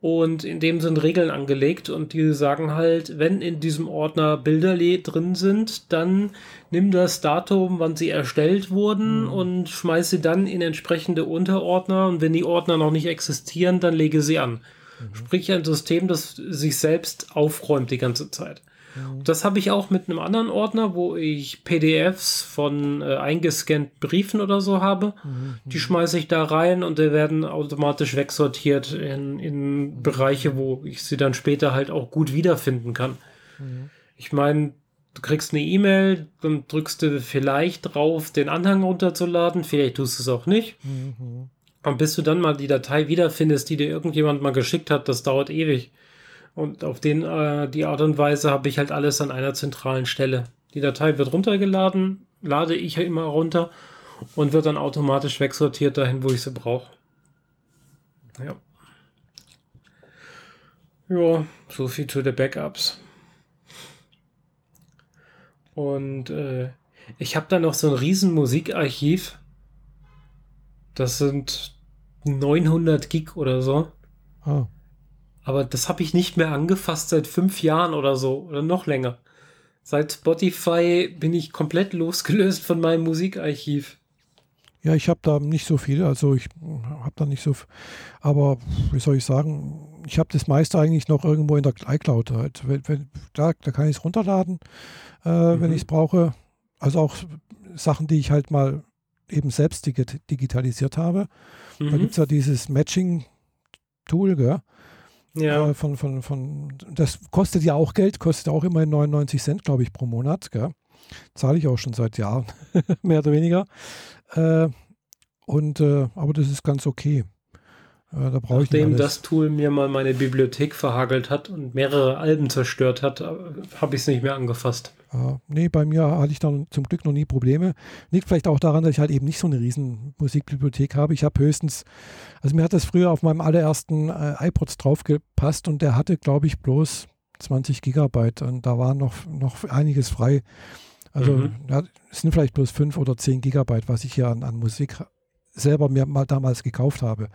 [SPEAKER 2] Und in dem sind Regeln angelegt und die sagen halt, wenn in diesem Ordner Bilder drin sind, dann nimm das Datum, wann sie erstellt wurden mhm. und schmeiß sie dann in entsprechende Unterordner und wenn die Ordner noch nicht existieren, dann lege sie an. Mhm. Sprich ein System, das sich selbst aufräumt die ganze Zeit. Mhm. Das habe ich auch mit einem anderen Ordner, wo ich PDFs von äh, eingescannten Briefen oder so habe. Mhm. Die schmeiße ich da rein und die werden automatisch wegsortiert in, in Bereiche, wo ich sie dann später halt auch gut wiederfinden kann. Mhm. Ich meine, du kriegst eine E-Mail, dann drückst du vielleicht drauf, den Anhang runterzuladen, vielleicht tust du es auch nicht. Mhm. Und bis du dann mal die Datei wiederfindest, die dir irgendjemand mal geschickt hat, das dauert ewig. Und auf den, äh, die Art und Weise habe ich halt alles an einer zentralen Stelle. Die Datei wird runtergeladen, lade ich immer runter und wird dann automatisch wegsortiert dahin, wo ich sie brauche. Ja. Ja, so viel zu den Backups. Und äh, ich habe da noch so ein riesen Musikarchiv. Das sind 900 Gig oder so. Oh. Aber das habe ich nicht mehr angefasst seit fünf Jahren oder so oder noch länger. Seit Spotify bin ich komplett losgelöst von meinem Musikarchiv.
[SPEAKER 1] Ja, ich habe da nicht so viel, also ich habe da nicht so, aber wie soll ich sagen, ich habe das meiste eigentlich noch irgendwo in der iCloud. Halt. Wenn, wenn, da, da kann ich es runterladen, äh, mhm. wenn ich es brauche. Also auch Sachen, die ich halt mal eben selbst digitalisiert habe. Mhm. Da gibt es ja dieses Matching-Tool, gell? Ja. Äh, von, von, von, das kostet ja auch Geld, kostet auch immerhin 99 Cent, glaube ich, pro Monat. Zahle ich auch schon seit Jahren, <laughs> mehr oder weniger. Äh, und, äh, aber das ist ganz okay.
[SPEAKER 2] Äh, da Nachdem das Tool mir mal meine Bibliothek verhagelt hat und mehrere Alben zerstört hat, habe ich es nicht mehr angefasst.
[SPEAKER 1] Äh, nee, bei mir hatte ich dann zum Glück noch nie Probleme. Liegt vielleicht auch daran, dass ich halt eben nicht so eine riesen Musikbibliothek habe. Ich habe höchstens, also mir hat das früher auf meinem allerersten äh, iPods draufgepasst und der hatte, glaube ich, bloß 20 Gigabyte und da war noch, noch einiges frei. Also mhm. ja, es sind vielleicht bloß 5 oder 10 Gigabyte, was ich hier an, an Musik selber mir mal damals gekauft habe.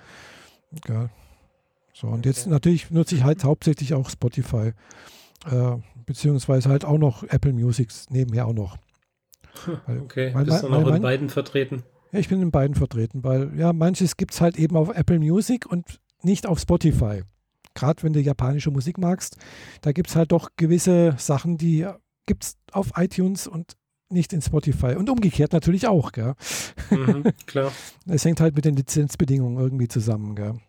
[SPEAKER 1] Ja. So, und jetzt natürlich nutze ich halt hauptsächlich auch Spotify, äh, beziehungsweise halt auch noch Apple Music nebenher auch noch.
[SPEAKER 2] Weil, okay, weil, bist du noch in beiden vertreten?
[SPEAKER 1] Ja, ich bin in beiden vertreten, weil ja, manches gibt es halt eben auf Apple Music und nicht auf Spotify. Gerade wenn du japanische Musik magst, da gibt es halt doch gewisse Sachen, die gibt es auf iTunes und nicht in Spotify. Und umgekehrt natürlich auch, gell? Mhm, klar. <laughs> Es hängt halt mit den Lizenzbedingungen irgendwie zusammen, gell?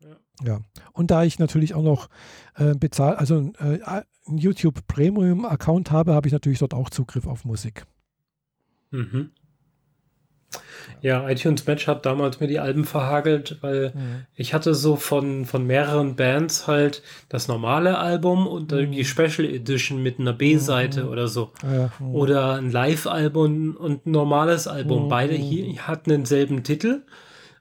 [SPEAKER 1] Ja. ja. Und da ich natürlich auch noch äh, bezahl, also äh, einen YouTube Premium Account habe, habe ich natürlich dort auch Zugriff auf Musik.
[SPEAKER 2] Mhm. Ja, iTunes Match hat damals mir die Alben verhagelt, weil mhm. ich hatte so von, von mehreren Bands halt das normale Album und mhm. die Special Edition mit einer B-Seite mhm. oder so. Ja, mhm. oder ein Live-Album und ein normales Album. Mhm. Beide hier hatten denselben Titel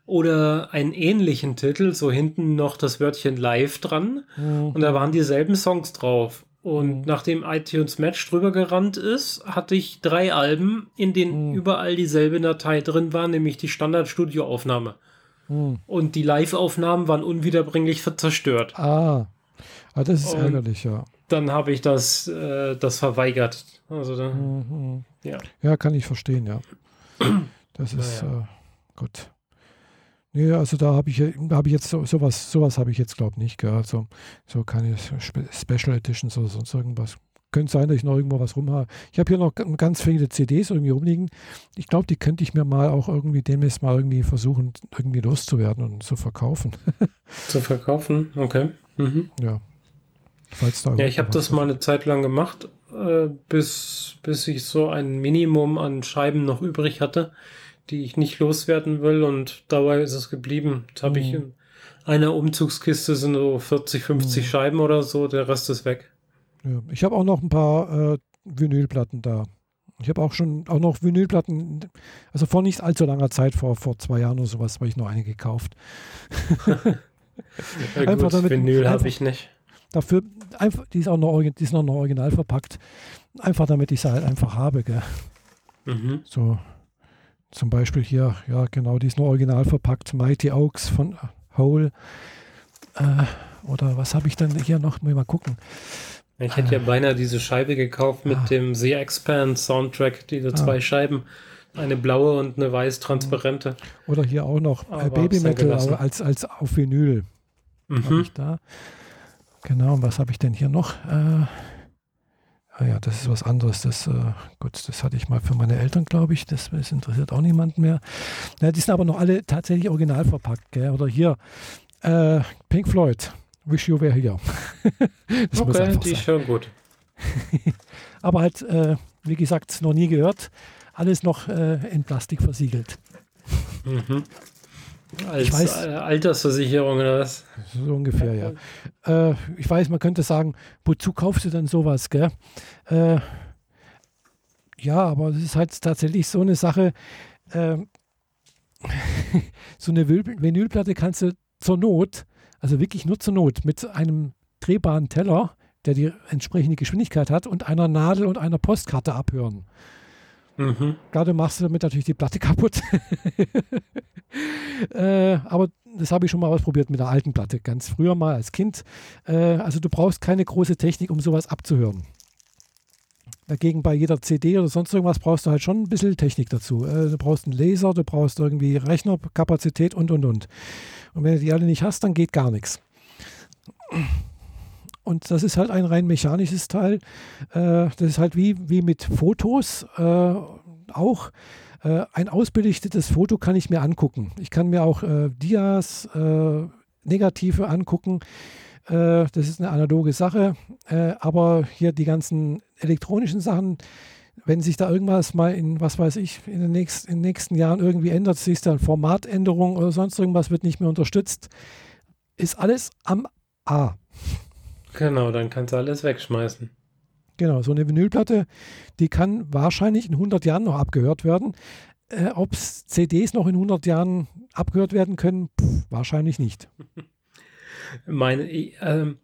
[SPEAKER 2] oder einen ähnlichen Titel, so hinten noch das Wörtchen Live dran. Mhm. Und da waren dieselben Songs drauf. Und mhm. nachdem iTunes Match drüber gerannt ist, hatte ich drei Alben, in denen mhm. überall dieselbe Datei drin war, nämlich die Standard-Studio-Aufnahme. Mhm. Und die Live-Aufnahmen waren unwiederbringlich zerstört.
[SPEAKER 1] Ah, ah das ist Und ärgerlich, ja.
[SPEAKER 2] Dann habe ich das, äh, das verweigert. Also dann,
[SPEAKER 1] mhm. ja. ja, kann ich verstehen, ja. Das ist naja. äh, gut. Nee, also da habe ich, hab ich jetzt so, sowas, sowas habe ich jetzt glaube ich nicht. Gell? Also, so keine Special Editions oder sonst irgendwas. Könnte sein, dass ich noch irgendwo was rum habe. Ich habe hier noch ganz viele CDs irgendwie rumliegen. Ich glaube, die könnte ich mir mal auch irgendwie demnächst mal irgendwie versuchen, irgendwie loszuwerden und zu verkaufen. <laughs>
[SPEAKER 2] zu verkaufen, okay. Mhm.
[SPEAKER 1] Ja.
[SPEAKER 2] Falls da ja, ich habe das mal eine Zeit lang gemacht, äh, bis, bis ich so ein Minimum an Scheiben noch übrig hatte die ich nicht loswerden will und dabei ist es geblieben. Jetzt habe mhm. ich in einer Umzugskiste sind so 40, 50 mhm. Scheiben oder so, der Rest ist weg.
[SPEAKER 1] Ja, ich habe auch noch ein paar äh, Vinylplatten da. Ich habe auch schon auch noch Vinylplatten, also vor nicht allzu langer Zeit, vor, vor zwei Jahren oder sowas, habe ich noch eine gekauft. <laughs>
[SPEAKER 2] ja, einfach gut, damit, Vinyl habe ich nicht.
[SPEAKER 1] Dafür, einfach, die ist auch noch, die ist noch original verpackt. Einfach damit ich sie halt einfach habe, gell? Mhm. So, zum Beispiel hier, ja genau, die ist nur original verpackt, Mighty Oaks von Hole. Äh, oder was habe ich denn hier noch? Mal gucken.
[SPEAKER 2] Ich hätte ja äh, beinahe diese Scheibe gekauft mit ah. dem The Expand Soundtrack, diese ah. zwei Scheiben. Eine blaue und eine weiß transparente.
[SPEAKER 1] Oder hier auch noch äh, Baby Metal als, als auf Vinyl. Mhm. ich da. Genau, was habe ich denn hier noch? Äh, Ah ja, das ist was anderes. Das, äh, gut, das hatte ich mal für meine Eltern, glaube ich. Das, das, interessiert auch niemanden mehr. Ja, die sind aber noch alle tatsächlich original verpackt. Gell? Oder hier, äh, Pink Floyd, Wish You Were Here. <laughs>
[SPEAKER 2] das okay, die ist schon gut. <laughs>
[SPEAKER 1] aber halt, äh, wie gesagt, noch nie gehört. Alles noch äh, in Plastik versiegelt.
[SPEAKER 2] Mhm. Als ich weiß, Altersversicherung oder was?
[SPEAKER 1] So ungefähr, ja. Äh, ich weiß, man könnte sagen, wozu kaufst du denn sowas, gell? Äh, ja, aber es ist halt tatsächlich so eine Sache. Äh, <laughs> so eine Vinylplatte kannst du zur Not, also wirklich nur zur Not, mit einem drehbaren Teller, der die entsprechende Geschwindigkeit hat, und einer Nadel und einer Postkarte abhören. Mhm. Du machst damit natürlich die Platte <laughs> kaputt. äh, aber das habe ich schon mal ausprobiert mit der alten Platte, ganz früher mal als Kind. Äh, also du brauchst keine große Technik, um sowas abzuhören. Dagegen bei jeder CD oder sonst irgendwas brauchst du halt schon ein bisschen Technik dazu. Äh, du brauchst einen Laser, du brauchst irgendwie Rechnerkapazität und und und. Und wenn du die alle nicht hast, dann geht gar nichts. Und das ist halt ein rein mechanisches Teil. Äh, das ist halt wie, wie mit Fotos äh, auch. Äh, ein ausbelichtetes Foto kann ich mir angucken. Ich kann mir auch Dias, Negative angucken. Das ist eine analoge Sache. aber hier die ganzen elektronischen Sachen, wenn sich da irgendwas mal in, was weiß ich, in den, nächsten, in den nächsten Jahren irgendwie ändert, du eine Formatänderung oder sonst irgendwas wird nicht mehr unterstützt, ist alles am A.
[SPEAKER 2] Genau, dann kannst du alles wegschmeißen.
[SPEAKER 1] Genau, so eine Vinylplatte, die kann wahrscheinlich in 100 Jahren noch abgehört werden. Äh, Ob CDs noch in 100 Jahren abgehört werden können, pff, wahrscheinlich nicht. <laughs>
[SPEAKER 2] Meine, äh,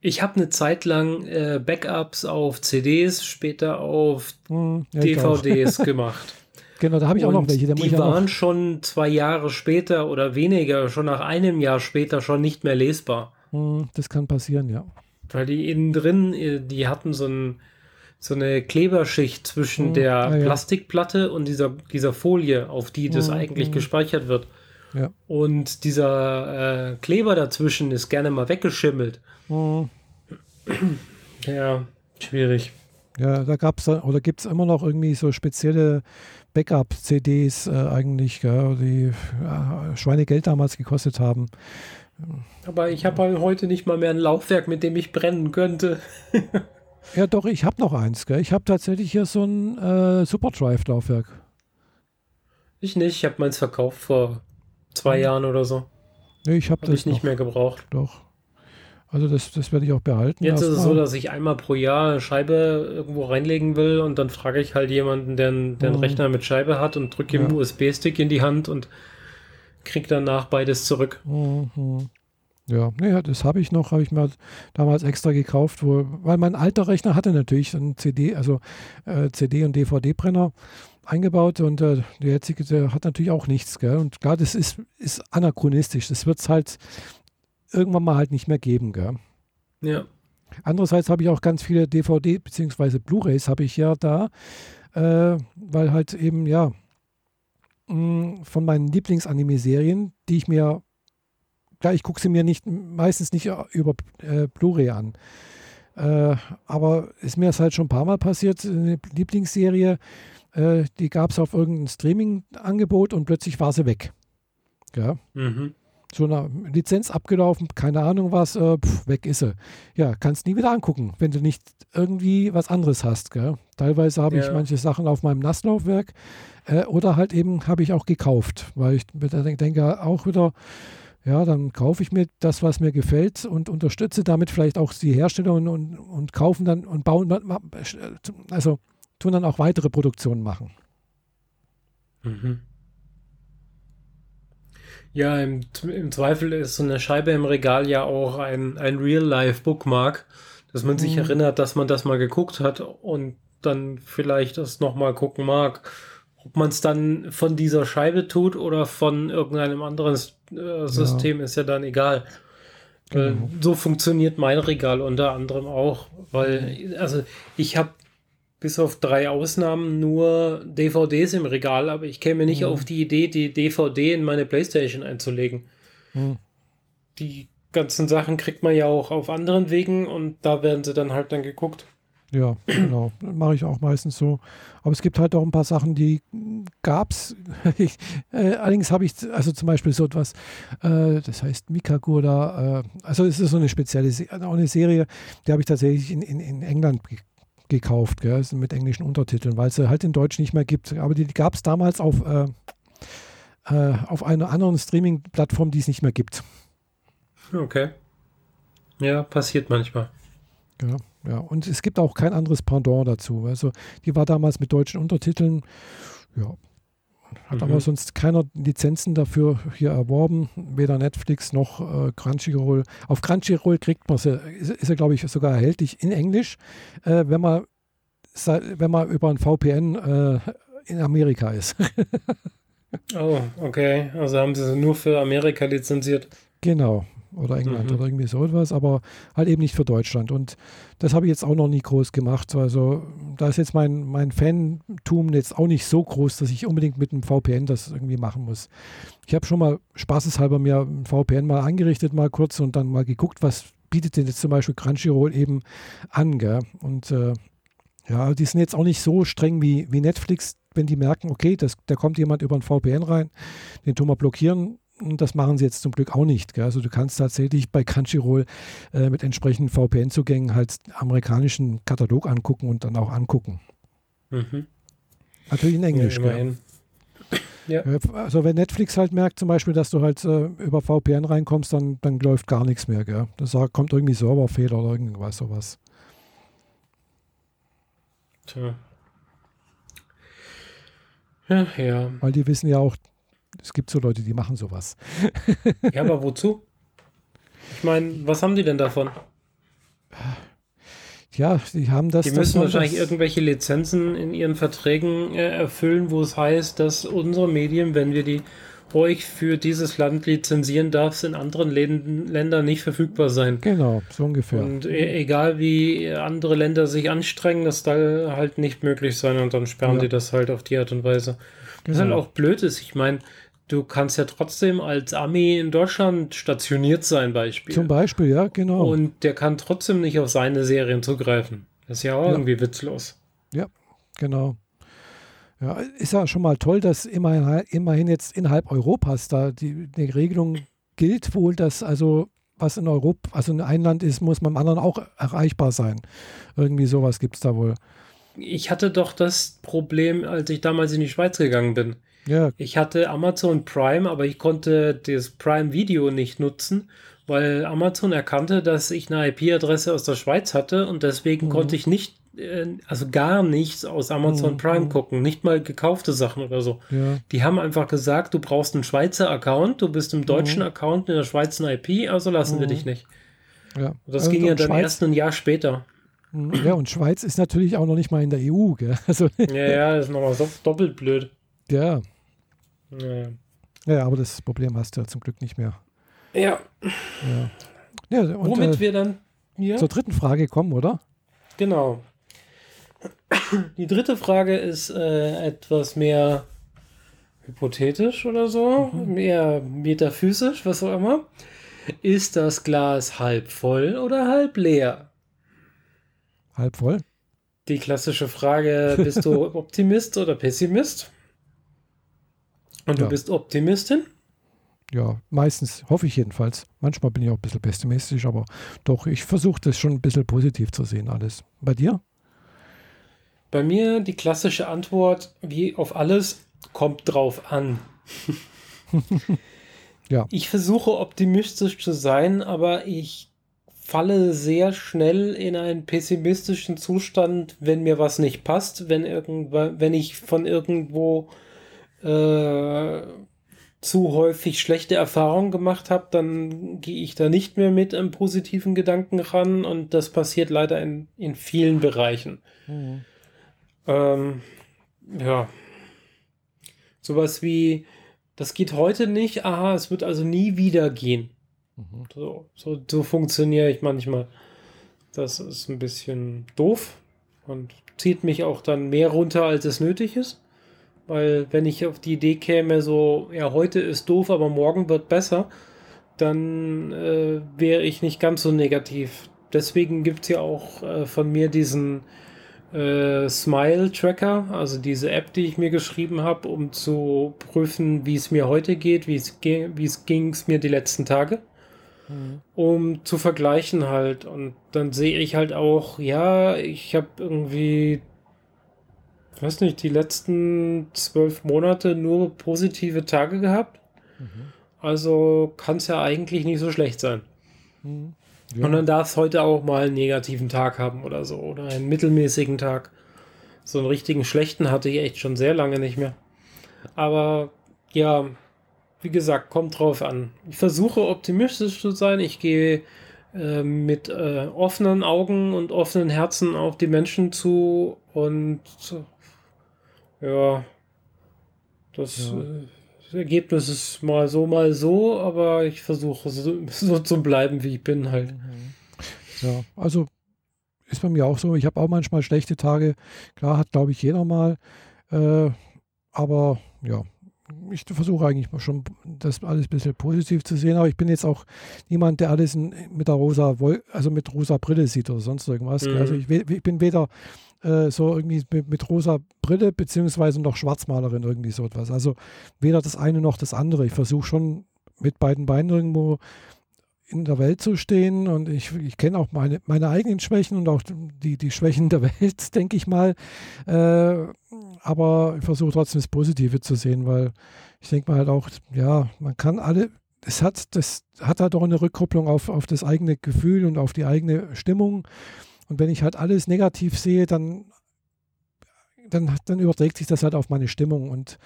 [SPEAKER 2] ich habe eine Zeit lang äh, Backups auf CDs, später auf hm, ja, DVDs <laughs> gemacht.
[SPEAKER 1] Genau, da habe ich Und auch noch welche.
[SPEAKER 2] die waren schon zwei Jahre später oder weniger, schon nach einem Jahr später schon nicht mehr lesbar.
[SPEAKER 1] Hm, das kann passieren, ja.
[SPEAKER 2] Weil die innen drin, äh, die hatten so, ein, so eine Kleberschicht zwischen mhm. der ah, ja. Plastikplatte und dieser, dieser Folie, auf die das mhm. eigentlich mhm. gespeichert wird. Ja. Und dieser äh, Kleber dazwischen ist gerne mal weggeschimmelt. Mhm. Ja, schwierig.
[SPEAKER 1] Ja, da gab es oder gibt es immer noch irgendwie so spezielle Backup-CDs äh, eigentlich, gell, die äh, Schweinegeld damals gekostet haben.
[SPEAKER 2] Aber ich habe halt heute nicht mal mehr ein Laufwerk, mit dem ich brennen könnte. <laughs>
[SPEAKER 1] ja, doch, ich habe noch eins. Gell? Ich habe tatsächlich hier so ein äh, Superdrive-Laufwerk.
[SPEAKER 2] Ich nicht. Ich habe meins verkauft vor zwei hm. Jahren oder so.
[SPEAKER 1] Nee, ich habe hab das
[SPEAKER 2] ich nicht mehr gebraucht.
[SPEAKER 1] Doch. Also das, das werde ich auch behalten.
[SPEAKER 2] Jetzt ist es so, dass ich einmal pro Jahr eine Scheibe irgendwo reinlegen will und dann frage ich halt jemanden, der, einen, der einen mhm. Rechner mit Scheibe hat und drücke ihm ja. USB-Stick in die Hand und krieg danach beides zurück. Mhm.
[SPEAKER 1] Ja, nee, das habe ich noch, habe ich mir damals extra gekauft, wo, weil mein alter Rechner hatte natürlich einen CD, also äh, CD- und DVD-Brenner eingebaut und äh, der jetzige der hat natürlich auch nichts, gell? Und klar, das ist, ist anachronistisch. Das wird es halt irgendwann mal halt nicht mehr geben, gell?
[SPEAKER 2] Ja.
[SPEAKER 1] Andererseits habe ich auch ganz viele DVD bzw. Blu-rays habe ich ja da, äh, weil halt eben, ja, von meinen Lieblingsanime-Serien, die ich mir, klar, ich gucke sie mir nicht, meistens nicht über äh, Blu-ray an. Äh, aber ist mir das halt schon ein paar Mal passiert, eine Lieblingsserie, äh, die gab es auf irgendeinem Streaming-Angebot und plötzlich war sie weg. Ja. Mhm. So eine Lizenz abgelaufen, keine Ahnung was, äh, pf, weg ist sie. Ja, kannst nie wieder angucken, wenn du nicht irgendwie was anderes hast. Gell? Teilweise habe ja. ich manche Sachen auf meinem Nasslaufwerk, äh, oder halt eben habe ich auch gekauft, weil ich denke auch wieder, ja, dann kaufe ich mir das, was mir gefällt und unterstütze damit vielleicht auch die Hersteller und, und, und kaufen dann und bauen, also tun dann auch weitere Produktionen machen.
[SPEAKER 2] Mhm. Ja, im, im, Zweifel ist so eine Scheibe im Regal ja auch ein, ein Real-Life-Bookmark, dass man sich mhm. erinnert, dass man das mal geguckt hat und dann vielleicht das nochmal gucken mag. Ob man es dann von dieser Scheibe tut oder von irgendeinem anderen äh, System, ja. ist ja dann egal. Genau. so funktioniert mein Regal unter anderem auch, weil, also ich habe bis auf drei Ausnahmen nur DVDs im Regal, aber ich käme nicht mhm. auf die Idee, die DVD in meine Playstation einzulegen. Mhm. Die ganzen Sachen kriegt man ja auch auf anderen Wegen und da werden sie dann halt dann geguckt.
[SPEAKER 1] Ja, <clears throat> genau. Mache ich auch meistens so. Aber es gibt halt auch ein paar Sachen, die gab es. <laughs> äh, allerdings habe ich, also zum Beispiel so etwas, äh, das heißt Mikagura, äh, also es ist so eine spezielle, auch eine Serie, die habe ich tatsächlich in, in, in England gekauft, gell, mit englischen Untertiteln, weil es halt in Deutsch nicht mehr gibt. Aber die, die gab es damals auf, äh, äh, auf einer anderen Streaming-Plattform, die es nicht mehr gibt.
[SPEAKER 2] Okay. Ja, passiert manchmal.
[SPEAKER 1] Ja, ja, und es gibt auch kein anderes Pendant dazu. Also die war damals mit deutschen Untertiteln, ja, hat mhm. aber sonst keiner Lizenzen dafür hier erworben, weder Netflix noch äh, Crunchyroll. Auf Crunchyroll kriegt man sie, ist, ist er glaube ich sogar erhältlich in Englisch, äh, wenn man wenn man über ein VPN äh, in Amerika ist. <laughs>
[SPEAKER 2] oh, okay. Also haben sie nur für Amerika lizenziert.
[SPEAKER 1] Genau oder England mhm. oder irgendwie so etwas, aber halt eben nicht für Deutschland. Und das habe ich jetzt auch noch nie groß gemacht. Also da ist jetzt mein, mein Fantum jetzt auch nicht so groß, dass ich unbedingt mit einem VPN das irgendwie machen muss. Ich habe schon mal spaßeshalber mir ein VPN mal angerichtet, mal kurz und dann mal geguckt, was bietet denn jetzt zum Beispiel Crunchyroll eben an. Gell? Und äh, ja, die sind jetzt auch nicht so streng wie, wie Netflix, wenn die merken, okay, das, da kommt jemand über ein VPN rein, den tun wir blockieren, und das machen sie jetzt zum Glück auch nicht. Gell? Also du kannst tatsächlich bei Crunchyroll äh, mit entsprechenden VPN-Zugängen halt amerikanischen Katalog angucken und dann auch angucken. Mhm. Natürlich in Englisch. Ja, ja. Also wenn Netflix halt merkt zum Beispiel, dass du halt äh, über VPN reinkommst, dann, dann läuft gar nichts mehr. Gell? Da kommt irgendwie Serverfehler oder irgendwas sowas. Tja. Ja, ja. Weil die wissen ja auch, es gibt so Leute, die machen sowas.
[SPEAKER 2] ja, aber wozu? Ich meine, was haben die denn davon?
[SPEAKER 1] Ja, die haben das.
[SPEAKER 2] Die müssen wahrscheinlich das irgendwelche Lizenzen in ihren Verträgen äh, erfüllen, wo es heißt, dass unsere Medien, wenn wir die euch für dieses Land lizenzieren darf, in anderen Läden, Ländern nicht verfügbar sein.
[SPEAKER 1] Genau, so ungefähr.
[SPEAKER 2] Und e egal wie andere Länder sich anstrengen, das soll halt nicht möglich sein und dann sperren ja. die das halt auf die Art und Weise. Genau. Was halt auch blöd ist. Ich meine, du kannst ja trotzdem als Armee in Deutschland stationiert sein, Beispiel.
[SPEAKER 1] Zum Beispiel, ja, genau.
[SPEAKER 2] Und der kann trotzdem nicht auf seine Serien zugreifen. Das ist ja auch ja. irgendwie witzlos.
[SPEAKER 1] Ja, genau. Ja, ist ja schon mal toll, dass immerhin, immerhin jetzt innerhalb Europas da die, die Regelung gilt wohl, dass also was in Europa, also in einem Land ist, muss man im anderen auch erreichbar sein. Irgendwie sowas gibt es da wohl.
[SPEAKER 2] Ich hatte doch das Problem, als ich damals in die Schweiz gegangen bin. Ja. Ich hatte Amazon Prime, aber ich konnte das Prime Video nicht nutzen, weil Amazon erkannte, dass ich eine IP-Adresse aus der Schweiz hatte und deswegen mhm. konnte ich nicht, äh, also gar nichts aus Amazon mhm. Prime gucken, nicht mal gekaufte Sachen oder so. Ja. Die haben einfach gesagt, du brauchst einen Schweizer Account, du bist im deutschen mhm. Account in der Schweizer IP, also lassen wir mhm. dich nicht. Ja. Und das also ging ja dann Schweiz erst ein Jahr später.
[SPEAKER 1] Mhm. Ja, und Schweiz ist natürlich auch noch nicht mal in der EU, gell? <laughs> Also
[SPEAKER 2] ja, ja, das ist nochmal so doppelt blöd.
[SPEAKER 1] Ja, ja. ja, aber das Problem hast du ja zum Glück nicht mehr.
[SPEAKER 2] Ja.
[SPEAKER 1] ja. ja und,
[SPEAKER 2] Womit äh, wir dann
[SPEAKER 1] hier zur dritten Frage kommen, oder?
[SPEAKER 2] Genau. Die dritte Frage ist äh, etwas mehr hypothetisch oder so, mhm. mehr metaphysisch, was auch immer. Ist das Glas halb voll oder halb leer?
[SPEAKER 1] Halb voll.
[SPEAKER 2] Die klassische Frage, bist du <laughs> Optimist oder Pessimist? Und du bist Optimistin?
[SPEAKER 1] Ja, meistens, hoffe ich jedenfalls. Manchmal bin ich auch ein bisschen pessimistisch, aber doch, ich versuche das schon ein bisschen positiv zu sehen, alles. Bei dir?
[SPEAKER 2] Bei mir die klassische Antwort, wie auf alles, kommt drauf an. <laughs> ja. Ich versuche optimistisch zu sein, aber ich falle sehr schnell in einen pessimistischen Zustand, wenn mir was nicht passt, wenn, irgendwann, wenn ich von irgendwo äh, zu häufig schlechte Erfahrungen gemacht habe, dann gehe ich da nicht mehr mit einem positiven Gedanken ran und das passiert leider in, in vielen Bereichen. Mhm. Ähm, ja. Sowas wie, das geht heute nicht, aha, es wird also nie wieder gehen. Mhm. So, so, so funktioniere ich manchmal. Das ist ein bisschen doof und zieht mich auch dann mehr runter, als es nötig ist. Weil wenn ich auf die Idee käme, so, ja, heute ist doof, aber morgen wird besser, dann äh, wäre ich nicht ganz so negativ deswegen gibt es ja auch äh, von mir diesen äh, Smile Tracker, also diese App, die ich mir geschrieben habe, um zu prüfen, wie es mir heute geht, wie es ging es mir die letzten Tage. Mhm. Um zu vergleichen halt. Und dann sehe ich halt auch, ja, ich habe irgendwie, ich weiß nicht, die letzten zwölf Monate nur positive Tage gehabt. Mhm. Also kann es ja eigentlich nicht so schlecht sein. Mhm. Ja. Und dann darf es heute auch mal einen negativen Tag haben oder so. Oder einen mittelmäßigen Tag. So einen richtigen schlechten hatte ich echt schon sehr lange nicht mehr. Aber ja, wie gesagt, kommt drauf an. Ich versuche optimistisch zu sein. Ich gehe äh, mit äh, offenen Augen und offenen Herzen auf die Menschen zu. Und ja, das. Ja. Äh, Ergebnis ist mal so, mal so, aber ich versuche so, <laughs> so zu bleiben, wie ich bin halt. Mhm.
[SPEAKER 1] Ja, also ist bei mir auch so. Ich habe auch manchmal schlechte Tage. Klar, hat glaube ich jeder mal. Äh, aber ja, ich versuche eigentlich schon das alles ein bisschen positiv zu sehen, aber ich bin jetzt auch niemand, der alles in, mit der rosa, also mit rosa Brille sieht oder sonst irgendwas. Mhm. Also ich, ich, bin weder äh, so irgendwie mit, mit, rosa Brille beziehungsweise noch Schwarzmalerin irgendwie so etwas. Also weder das eine noch das andere. Ich versuche schon mit beiden Beinen irgendwo in der Welt zu stehen und ich, ich kenne auch meine, meine eigenen Schwächen und auch die, die Schwächen der <laughs> Welt, denke ich mal. Äh, aber ich versuche trotzdem das Positive zu sehen, weil ich denke mal halt auch, ja, man kann alle, es hat, das hat halt auch eine Rückkopplung auf, auf das eigene Gefühl und auf die eigene Stimmung. Und wenn ich halt alles negativ sehe, dann, dann, dann überträgt sich das halt auf meine Stimmung. Und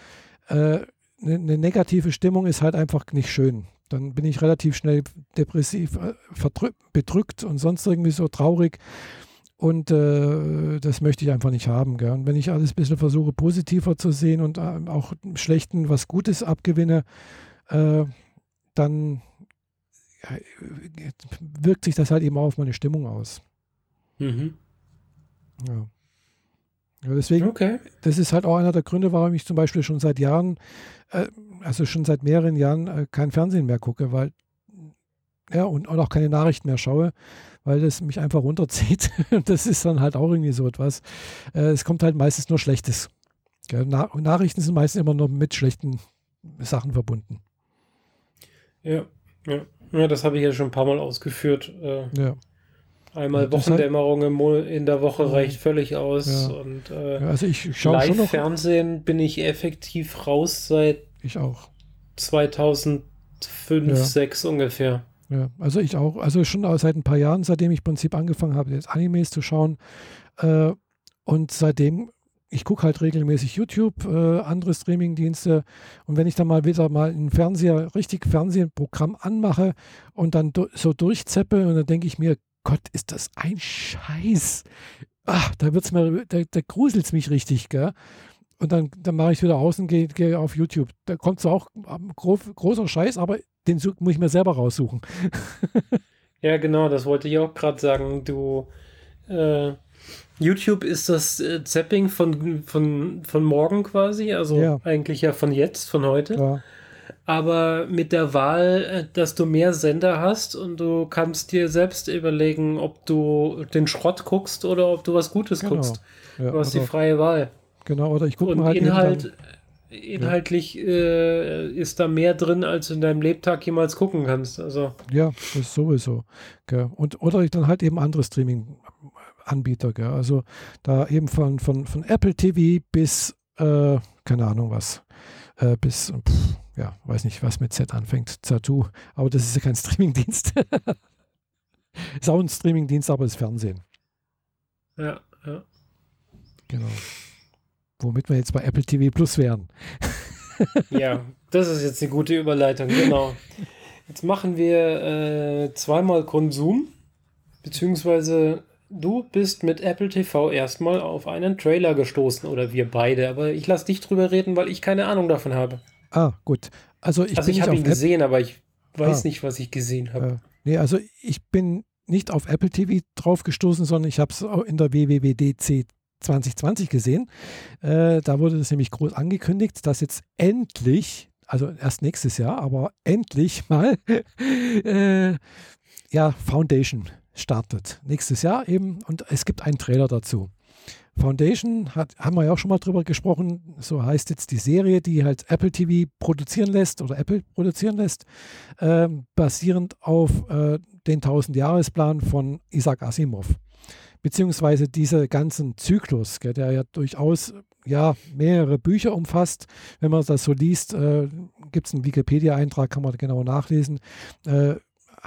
[SPEAKER 1] äh, eine, eine negative Stimmung ist halt einfach nicht schön. Dann bin ich relativ schnell depressiv, äh, bedrückt und sonst irgendwie so traurig. Und äh, das möchte ich einfach nicht haben. Gell? Und wenn ich alles ein bisschen versuche, positiver zu sehen und äh, auch im Schlechten was Gutes abgewinne, äh, dann wirkt sich das halt eben auch auf meine Stimmung aus. Mhm. Ja. ja. deswegen, okay. das ist halt auch einer der Gründe, warum ich zum Beispiel schon seit Jahren, äh, also schon seit mehreren Jahren äh, kein Fernsehen mehr gucke, weil ja, und, und auch keine Nachrichten mehr schaue, weil das mich einfach runterzieht. <laughs> das ist dann halt auch irgendwie so etwas. Äh, es kommt halt meistens nur Schlechtes. Na Nachrichten sind meistens immer nur mit schlechten Sachen verbunden.
[SPEAKER 2] Ja, ja. ja das habe ich ja schon ein paar Mal ausgeführt. Äh, ja. Einmal Wochendämmerung in der Woche reicht völlig aus. Ja. Und äh,
[SPEAKER 1] ja, also ich schaue schon noch.
[SPEAKER 2] Fernsehen bin ich effektiv raus seit
[SPEAKER 1] ich auch
[SPEAKER 2] 2005, ja. 2006 ungefähr.
[SPEAKER 1] Ja, also ich auch. Also schon seit ein paar Jahren, seitdem ich im Prinzip angefangen habe, jetzt Animes zu schauen. Äh, und seitdem, ich gucke halt regelmäßig YouTube, äh, andere Streamingdienste. Und wenn ich dann mal wieder mal ein Fernseher, richtig Fernsehprogramm anmache und dann do, so durchzeppe und dann denke ich mir, Gott, ist das ein Scheiß. Ach, da wird's mir, da, da gruselt es mich richtig, gell? Und dann, dann mache ich wieder aus und gehe geh auf YouTube. Da kommt zwar auch groß, großer Scheiß, aber den muss ich mir selber raussuchen. <laughs>
[SPEAKER 2] ja, genau, das wollte ich auch gerade sagen. Du, äh, YouTube ist das äh, Zapping von, von, von morgen quasi, also ja. eigentlich ja von jetzt, von heute. Ja. Aber mit der Wahl, äh, dass du mehr Sender hast und du kannst dir selbst überlegen, ob du den Schrott guckst oder ob du was Gutes genau. guckst. Ja, du hast die freie Wahl.
[SPEAKER 1] Genau, oder ich gucke
[SPEAKER 2] mal halt Inhalt, inhaltlich ja. äh, ist da mehr drin, als du in deinem Lebtag jemals gucken kannst. Also.
[SPEAKER 1] Ja, das ist sowieso. Gell. Und, oder ich dann halt eben andere Streaming-Anbieter. Also da eben von, von, von Apple TV bis, äh, keine Ahnung was, äh, bis, pff, ja, weiß nicht, was mit Z anfängt, Zatu, aber das ist ja kein <laughs> Streamingdienst. ist auch ein Streamingdienst, aber ist Fernsehen.
[SPEAKER 2] Ja, ja.
[SPEAKER 1] Genau womit wir jetzt bei Apple TV Plus wären.
[SPEAKER 2] ja, das ist jetzt eine gute Überleitung, genau. Jetzt machen wir äh, zweimal Konsum, beziehungsweise du bist mit Apple TV erstmal auf einen Trailer gestoßen oder wir beide, aber ich lasse dich drüber reden, weil ich keine Ahnung davon habe.
[SPEAKER 1] Ah, gut. Also ich,
[SPEAKER 2] also ich habe ihn gesehen, aber ich weiß ah, nicht, was ich gesehen habe. Äh,
[SPEAKER 1] nee, also ich bin nicht auf Apple TV drauf gestoßen, sondern ich habe es in der WWWDC 2020 gesehen. Äh, da wurde das nämlich groß angekündigt, dass jetzt endlich, also erst nächstes Jahr, aber endlich <laughs> mal, äh, ja, Foundation startet. Nächstes Jahr eben und es gibt einen Trailer dazu. Foundation hat, haben wir ja auch schon mal drüber gesprochen. So heißt jetzt die Serie, die halt Apple TV produzieren lässt oder Apple produzieren lässt, äh, basierend auf äh, den 1000-Jahresplan von Isaac Asimov. Beziehungsweise dieser ganzen Zyklus, gell, der ja durchaus ja, mehrere Bücher umfasst. Wenn man das so liest, äh, gibt es einen Wikipedia-Eintrag, kann man genau nachlesen. Äh,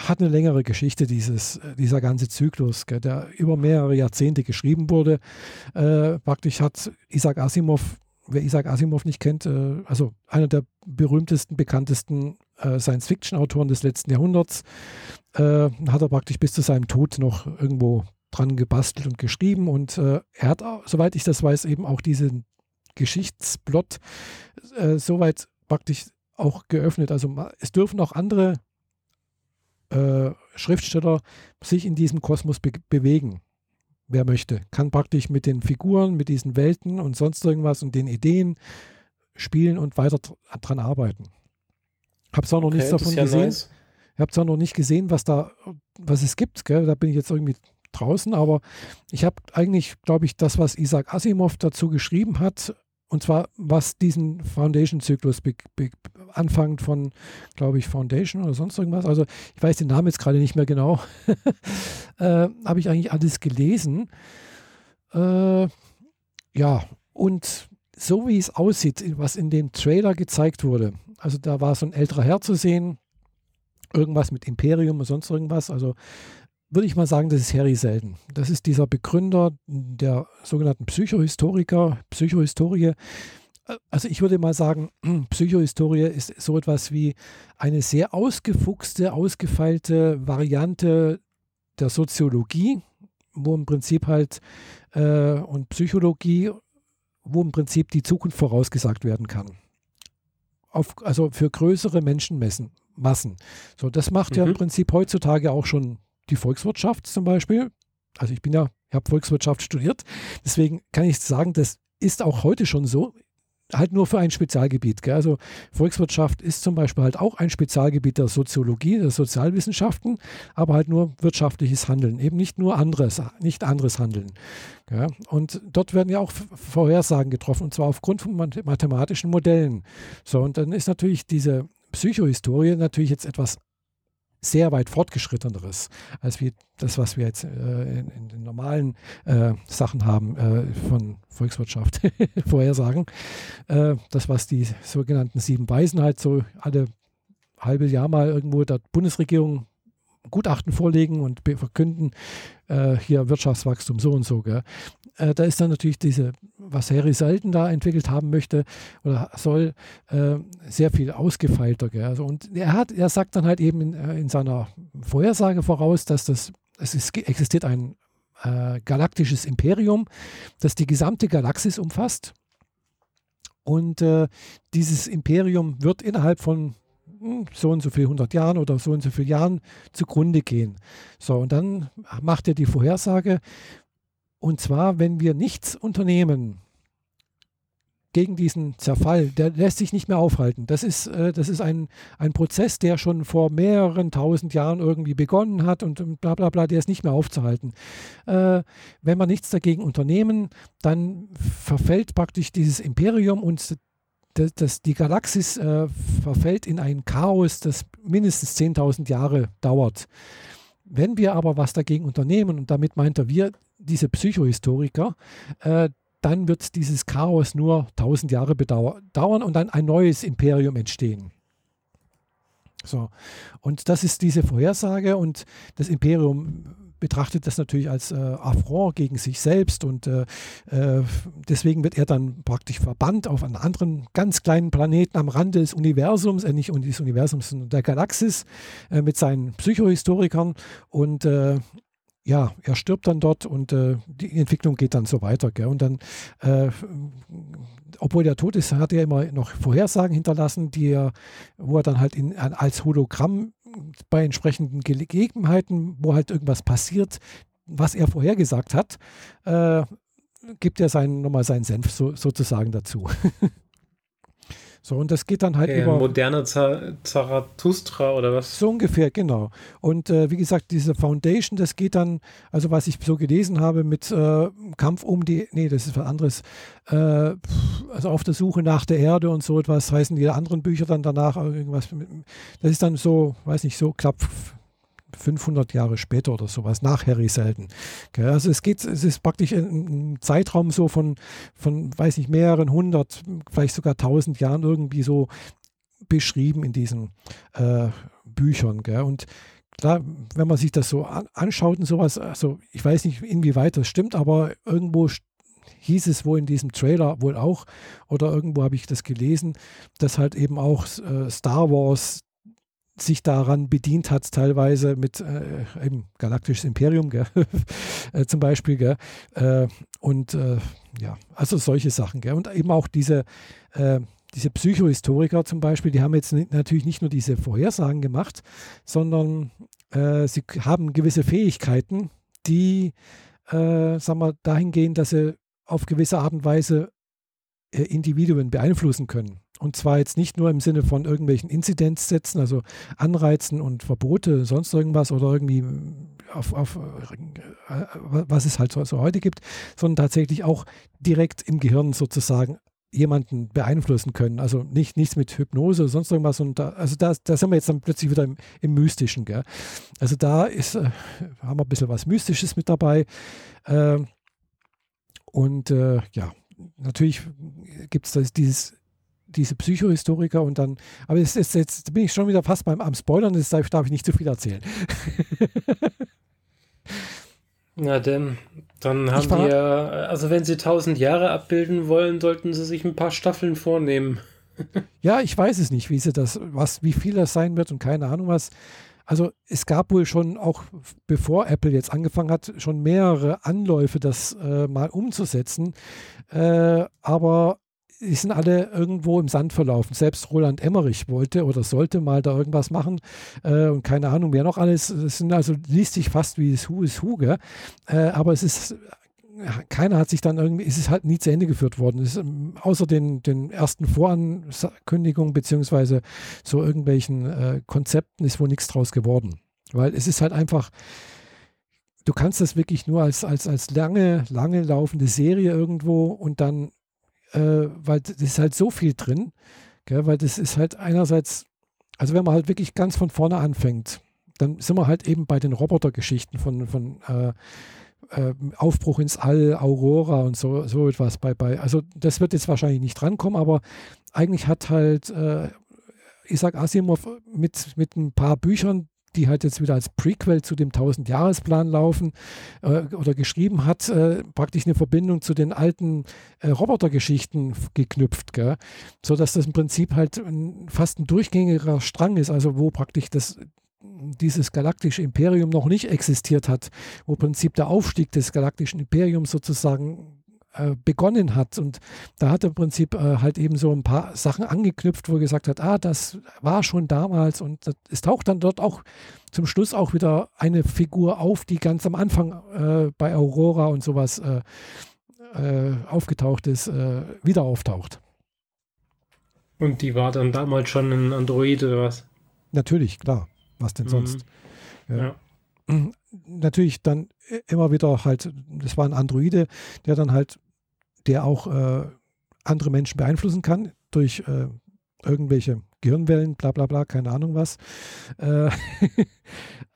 [SPEAKER 1] hat eine längere Geschichte, dieses, dieser ganze Zyklus, gell, der über mehrere Jahrzehnte geschrieben wurde. Äh, praktisch hat Isaac Asimov, wer Isaac Asimov nicht kennt, äh, also einer der berühmtesten, bekanntesten äh, Science-Fiction-Autoren des letzten Jahrhunderts, äh, hat er praktisch bis zu seinem Tod noch irgendwo dran gebastelt und geschrieben. Und äh, er hat, soweit ich das weiß, eben auch diesen Geschichtsplot äh, soweit praktisch auch geöffnet. Also es dürfen auch andere äh, Schriftsteller sich in diesem Kosmos be bewegen. Wer möchte, kann praktisch mit den Figuren, mit diesen Welten und sonst irgendwas und den Ideen spielen und weiter dran arbeiten. Habe zwar noch okay, nichts davon ja gesehen. Nice. Ich habe zwar noch nicht gesehen, was da, was es gibt. Gell? Da bin ich jetzt irgendwie draußen, aber ich habe eigentlich, glaube ich, das, was Isaac Asimov dazu geschrieben hat, und zwar, was diesen Foundation-Zyklus anfängt von, glaube ich, Foundation oder sonst irgendwas. Also ich weiß den Namen jetzt gerade nicht mehr genau. <laughs> äh, Habe ich eigentlich alles gelesen. Äh, ja, und so wie es aussieht, was in dem Trailer gezeigt wurde, also da war so ein älterer Herr zu sehen, irgendwas mit Imperium und sonst irgendwas. Also würde ich mal sagen, das ist Harry Selden. Das ist dieser Begründer der sogenannten Psychohistoriker, Psychohistorie. Also ich würde mal sagen, <clears throat> Psychohistorie ist so etwas wie eine sehr ausgefuchste, ausgefeilte Variante der Soziologie, wo im Prinzip halt äh, und Psychologie, wo im Prinzip die Zukunft vorausgesagt werden kann. Auf, also für größere Menschenmassen. So, das macht mhm. ja im mhm. Prinzip heutzutage auch schon die Volkswirtschaft zum Beispiel. Also ich bin ja, ich habe Volkswirtschaft studiert, deswegen kann ich sagen, das ist auch heute schon so, halt nur für ein Spezialgebiet. Gell? Also Volkswirtschaft ist zum Beispiel halt auch ein Spezialgebiet der Soziologie, der Sozialwissenschaften, aber halt nur wirtschaftliches Handeln, eben nicht nur anderes, nicht anderes Handeln. Gell? Und dort werden ja auch Vorhersagen getroffen, und zwar aufgrund von mathematischen Modellen. So, und dann ist natürlich diese Psychohistorie natürlich jetzt etwas sehr weit fortgeschritteneres, als wie das, was wir jetzt äh, in, in, den normalen äh, Sachen haben äh, von Volkswirtschaft <laughs> Vorhersagen. Äh, das, was die sogenannten sieben Weisen halt so alle halbe Jahr mal irgendwo der Bundesregierung Gutachten vorlegen und verkünden, äh, hier Wirtschaftswachstum so und so. Gell. Äh, da ist dann natürlich diese, was Harry Selden da entwickelt haben möchte oder soll, äh, sehr viel ausgefeilter. Gell. Also, und er hat, er sagt dann halt eben in, äh, in seiner Vorhersage voraus, dass das, es ist, existiert ein äh, galaktisches Imperium, das die gesamte Galaxis umfasst. Und äh, dieses Imperium wird innerhalb von so und so viel 100 Jahren oder so und so viel Jahren zugrunde gehen. So, und dann macht er die Vorhersage, und zwar, wenn wir nichts unternehmen gegen diesen Zerfall, der lässt sich nicht mehr aufhalten. Das ist, äh, das ist ein, ein Prozess, der schon vor mehreren tausend Jahren irgendwie begonnen hat und bla bla bla, der ist nicht mehr aufzuhalten. Äh, wenn wir nichts dagegen unternehmen, dann verfällt praktisch dieses Imperium und das, das, die Galaxis äh, verfällt in ein Chaos, das mindestens 10.000 Jahre dauert. Wenn wir aber was dagegen unternehmen, und damit meint er wir, diese Psychohistoriker, äh, dann wird dieses Chaos nur 1000 Jahre dauern und dann ein neues Imperium entstehen. So, und das ist diese Vorhersage und das Imperium betrachtet das natürlich als äh, Affront gegen sich selbst und äh, äh, deswegen wird er dann praktisch verbannt auf einen anderen ganz kleinen Planeten am Rande des Universums, äh, nicht des Universums, sondern der Galaxis äh, mit seinen Psychohistorikern und äh, ja, er stirbt dann dort und äh, die Entwicklung geht dann so weiter. Gell? Und dann, äh, obwohl er tot ist, hat er immer noch Vorhersagen hinterlassen, die er, wo er dann halt in, als Hologramm bei entsprechenden Gegebenheiten, wo halt irgendwas passiert, was er vorhergesagt hat, äh, gibt er seinen, nochmal seinen Senf so, sozusagen dazu. <laughs> So, und das geht dann halt
[SPEAKER 2] okay,
[SPEAKER 1] über.
[SPEAKER 2] Moderne Zarathustra oder was?
[SPEAKER 1] So ungefähr, genau. Und äh, wie gesagt, diese Foundation, das geht dann, also was ich so gelesen habe, mit äh, Kampf um die, nee, das ist was anderes, äh, also auf der Suche nach der Erde und so etwas, heißen die anderen Bücher dann danach irgendwas. Das ist dann so, weiß nicht, so knapp 500 Jahre später oder sowas, nach Harry Selden. Also es geht, es ist praktisch ein, Zeitraum so von, von, weiß nicht, mehreren hundert, vielleicht sogar tausend Jahren irgendwie so beschrieben in diesen äh, Büchern. Gell? Und klar, wenn man sich das so an, anschaut und sowas, also ich weiß nicht, inwieweit das stimmt, aber irgendwo hieß es wohl in diesem Trailer wohl auch, oder irgendwo habe ich das gelesen, dass halt eben auch äh, Star Wars sich daran bedient hat, teilweise mit äh, eben Galaktisches Imperium <laughs> äh, zum Beispiel. Äh, und äh, ja, also solche Sachen. Gell? Und eben auch diese, äh, diese Psychohistoriker zum Beispiel, die haben jetzt natürlich nicht nur diese Vorhersagen gemacht, sondern äh, sie haben gewisse Fähigkeiten, die, äh, sagen wir, dahin gehen, dass sie auf gewisse Art und Weise Individuen beeinflussen können. Und zwar jetzt nicht nur im Sinne von irgendwelchen Inzidenzsätzen, also Anreizen und Verbote, sonst irgendwas oder irgendwie auf, auf äh, was es halt so, so heute gibt, sondern tatsächlich auch direkt im Gehirn sozusagen jemanden beeinflussen können. Also nicht nichts mit Hypnose sonst irgendwas. Und da, also da, da sind wir jetzt dann plötzlich wieder im, im Mystischen. Gell? Also da ist, äh, haben wir ein bisschen was Mystisches mit dabei. Äh, und äh, ja, natürlich gibt es dieses diese Psychohistoriker und dann, aber jetzt, jetzt, jetzt bin ich schon wieder fast beim am Spoilern, darf, darf ich nicht zu viel erzählen. <laughs>
[SPEAKER 2] Na denn, dann haben wir, also wenn sie tausend Jahre abbilden wollen, sollten sie sich ein paar Staffeln vornehmen. <laughs>
[SPEAKER 1] ja, ich weiß es nicht, wie sie das, was, wie viel das sein wird und keine Ahnung was. Also es gab wohl schon auch, bevor Apple jetzt angefangen hat, schon mehrere Anläufe, das äh, mal umzusetzen. Äh, aber die sind alle irgendwo im Sand verlaufen. Selbst Roland Emmerich wollte oder sollte mal da irgendwas machen äh, und keine Ahnung, wer noch alles. Es sind also liest sich fast wie das Hu ist Hu, äh, aber es ist keiner hat sich dann irgendwie, es ist halt nie zu Ende geführt worden. Ist, ähm, außer den, den ersten Vorankündigungen beziehungsweise so irgendwelchen äh, Konzepten ist wohl nichts draus geworden. Weil es ist halt einfach, du kannst das wirklich nur als, als, als lange, lange laufende Serie irgendwo und dann äh, weil das ist halt so viel drin, gell, weil das ist halt einerseits, also wenn man halt wirklich ganz von vorne anfängt, dann sind wir halt eben bei den Robotergeschichten von, von äh, äh, Aufbruch ins All, Aurora und so, so etwas bei, bei. Also das wird jetzt wahrscheinlich nicht drankommen, aber eigentlich hat halt äh, Isaac Asimov mit, mit ein paar Büchern die halt jetzt wieder als Prequel zu dem 1000-Jahres-Plan laufen äh, oder geschrieben hat, äh, praktisch eine Verbindung zu den alten äh, Robotergeschichten geknüpft, gell? sodass das im Prinzip halt ein, fast ein durchgängiger Strang ist, also wo praktisch das dieses galaktische Imperium noch nicht existiert hat, wo im Prinzip der Aufstieg des galaktischen Imperiums sozusagen äh, begonnen hat. Und da hat er im Prinzip äh, halt eben so ein paar Sachen angeknüpft, wo er gesagt hat, ah, das war schon damals. Und das, es taucht dann dort auch zum Schluss auch wieder eine Figur auf, die ganz am Anfang äh, bei Aurora und sowas äh, äh, aufgetaucht ist, wieder auftaucht.
[SPEAKER 2] Und die war dann damals schon ein Android oder was?
[SPEAKER 1] Natürlich, klar. Was denn mhm. sonst? Ja. ja. Natürlich dann immer wieder halt, das war ein Androide, der dann halt, der auch äh, andere Menschen beeinflussen kann durch äh, irgendwelche Gehirnwellen, bla bla bla, keine Ahnung was. Äh,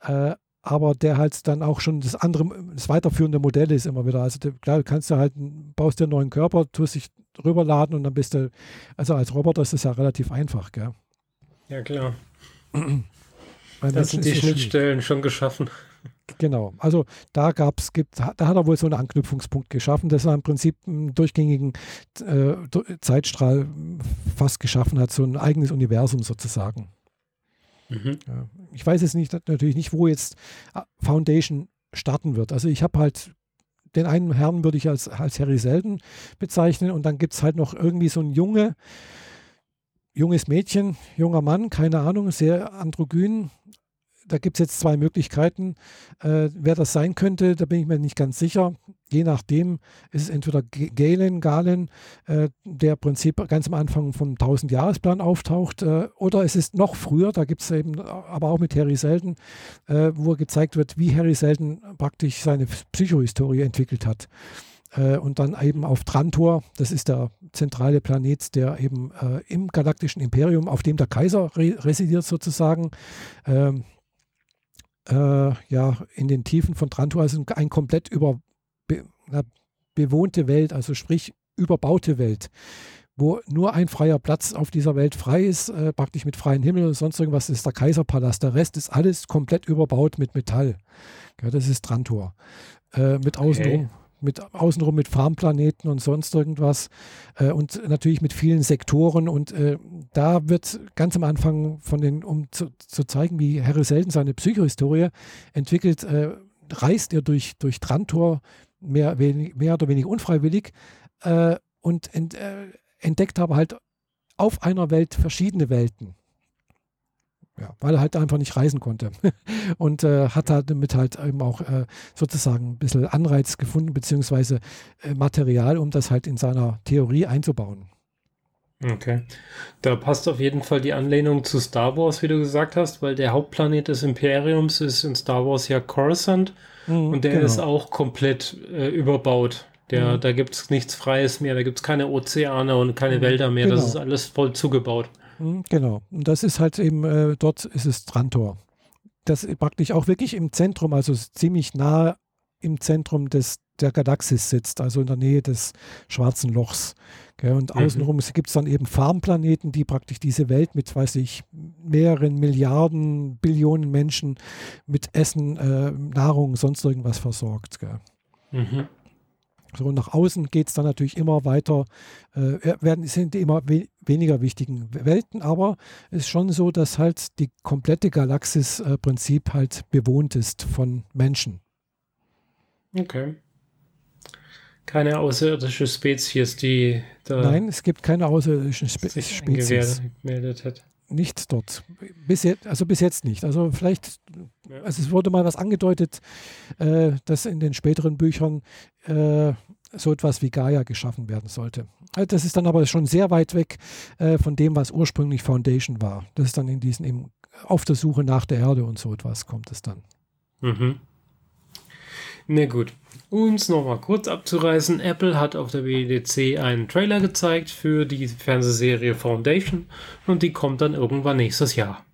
[SPEAKER 1] <laughs> äh, aber der halt dann auch schon das andere, das weiterführende Modell ist immer wieder. Also klar, kannst du halt, baust dir einen neuen Körper, tust dich rüberladen und dann bist du, also als Roboter ist das ja relativ einfach, gell?
[SPEAKER 2] Ja, klar. das sind die Schnittstellen schon geschaffen.
[SPEAKER 1] Genau, also da gab es, gibt, da hat er wohl so einen Anknüpfungspunkt geschaffen, dass er im Prinzip einen durchgängigen äh, Zeitstrahl fast geschaffen hat, so ein eigenes Universum sozusagen. Mhm. Ja. Ich weiß jetzt nicht, natürlich nicht, wo jetzt äh, Foundation starten wird. Also ich habe halt den einen Herrn würde ich als, als Harry Selden bezeichnen und dann gibt es halt noch irgendwie so ein junge, junges Mädchen, junger Mann, keine Ahnung, sehr androgyn, da gibt es jetzt zwei Möglichkeiten. Äh, wer das sein könnte, da bin ich mir nicht ganz sicher. Je nachdem ist es entweder Galen, Galen, äh, der im Prinzip ganz am Anfang vom 1000-Jahresplan auftaucht, äh, oder es ist noch früher, da gibt es eben aber auch mit Harry Selden, äh, wo gezeigt wird, wie Harry Selden praktisch seine Psychohistorie entwickelt hat äh, und dann eben auf Trantor, das ist der zentrale Planet, der eben äh, im galaktischen Imperium, auf dem der Kaiser re residiert sozusagen, ähm, äh, ja, in den Tiefen von Trantor, also ein komplett über be, na, bewohnte Welt, also sprich überbaute Welt wo nur ein freier Platz auf dieser Welt frei ist, äh, praktisch mit freiem Himmel und sonst irgendwas, ist der Kaiserpalast. Der Rest ist alles komplett überbaut mit Metall. Ja, das ist Trantor. Äh, mit außenrum, okay mit außenrum mit Farmplaneten und sonst irgendwas äh, und natürlich mit vielen Sektoren. Und äh, da wird ganz am Anfang von den, um zu, zu zeigen, wie Harry Selden seine Psychohistorie entwickelt, äh, reist er durch, durch Trantor mehr, wenig, mehr oder weniger unfreiwillig äh, und ent, äh, entdeckt aber halt auf einer Welt verschiedene Welten ja, weil er halt einfach nicht reisen konnte. <laughs> und äh, hat halt damit halt eben auch äh, sozusagen ein bisschen Anreiz gefunden, beziehungsweise äh, Material, um das halt in seiner Theorie einzubauen.
[SPEAKER 2] Okay. Da passt auf jeden Fall die Anlehnung zu Star Wars, wie du gesagt hast, weil der Hauptplanet des Imperiums ist in Star Wars ja Coruscant mhm, und der genau. ist auch komplett äh, überbaut. Der, mhm. Da gibt es nichts Freies mehr, da gibt es keine Ozeane und keine mhm, Wälder mehr, genau. das ist alles voll zugebaut.
[SPEAKER 1] Hm, genau. Und das ist halt eben, äh, dort ist es Trantor. Das praktisch auch wirklich im Zentrum, also ziemlich nah im Zentrum des, der Galaxis sitzt, also in der Nähe des schwarzen Lochs. Gell? Und mhm. außenrum gibt es dann eben Farmplaneten, die praktisch diese Welt mit, weiß ich, mehreren Milliarden, Billionen Menschen mit Essen, äh, Nahrung, sonst irgendwas versorgt. Mhm. So nach außen geht es dann natürlich immer weiter, äh, werden, sind immer we weniger wichtigen Welten, aber es ist schon so, dass halt die komplette Galaxis-Prinzip äh, halt bewohnt ist von Menschen.
[SPEAKER 2] Okay. Keine außerirdische Spezies, die
[SPEAKER 1] da Nein, es gibt keine außerirdischen Spe Spezies. gemeldet hat nicht dort. Bis jetzt, also bis jetzt nicht. Also vielleicht, also es wurde mal was angedeutet, äh, dass in den späteren Büchern äh, so etwas wie Gaia geschaffen werden sollte. Äh, das ist dann aber schon sehr weit weg äh, von dem, was ursprünglich Foundation war. Das ist dann in diesen eben auf der Suche nach der Erde und so etwas kommt es dann.
[SPEAKER 2] Mhm. Na gut, um es nochmal kurz abzureißen, Apple hat auf der WDC einen Trailer gezeigt für die Fernsehserie Foundation und die kommt dann irgendwann nächstes Jahr.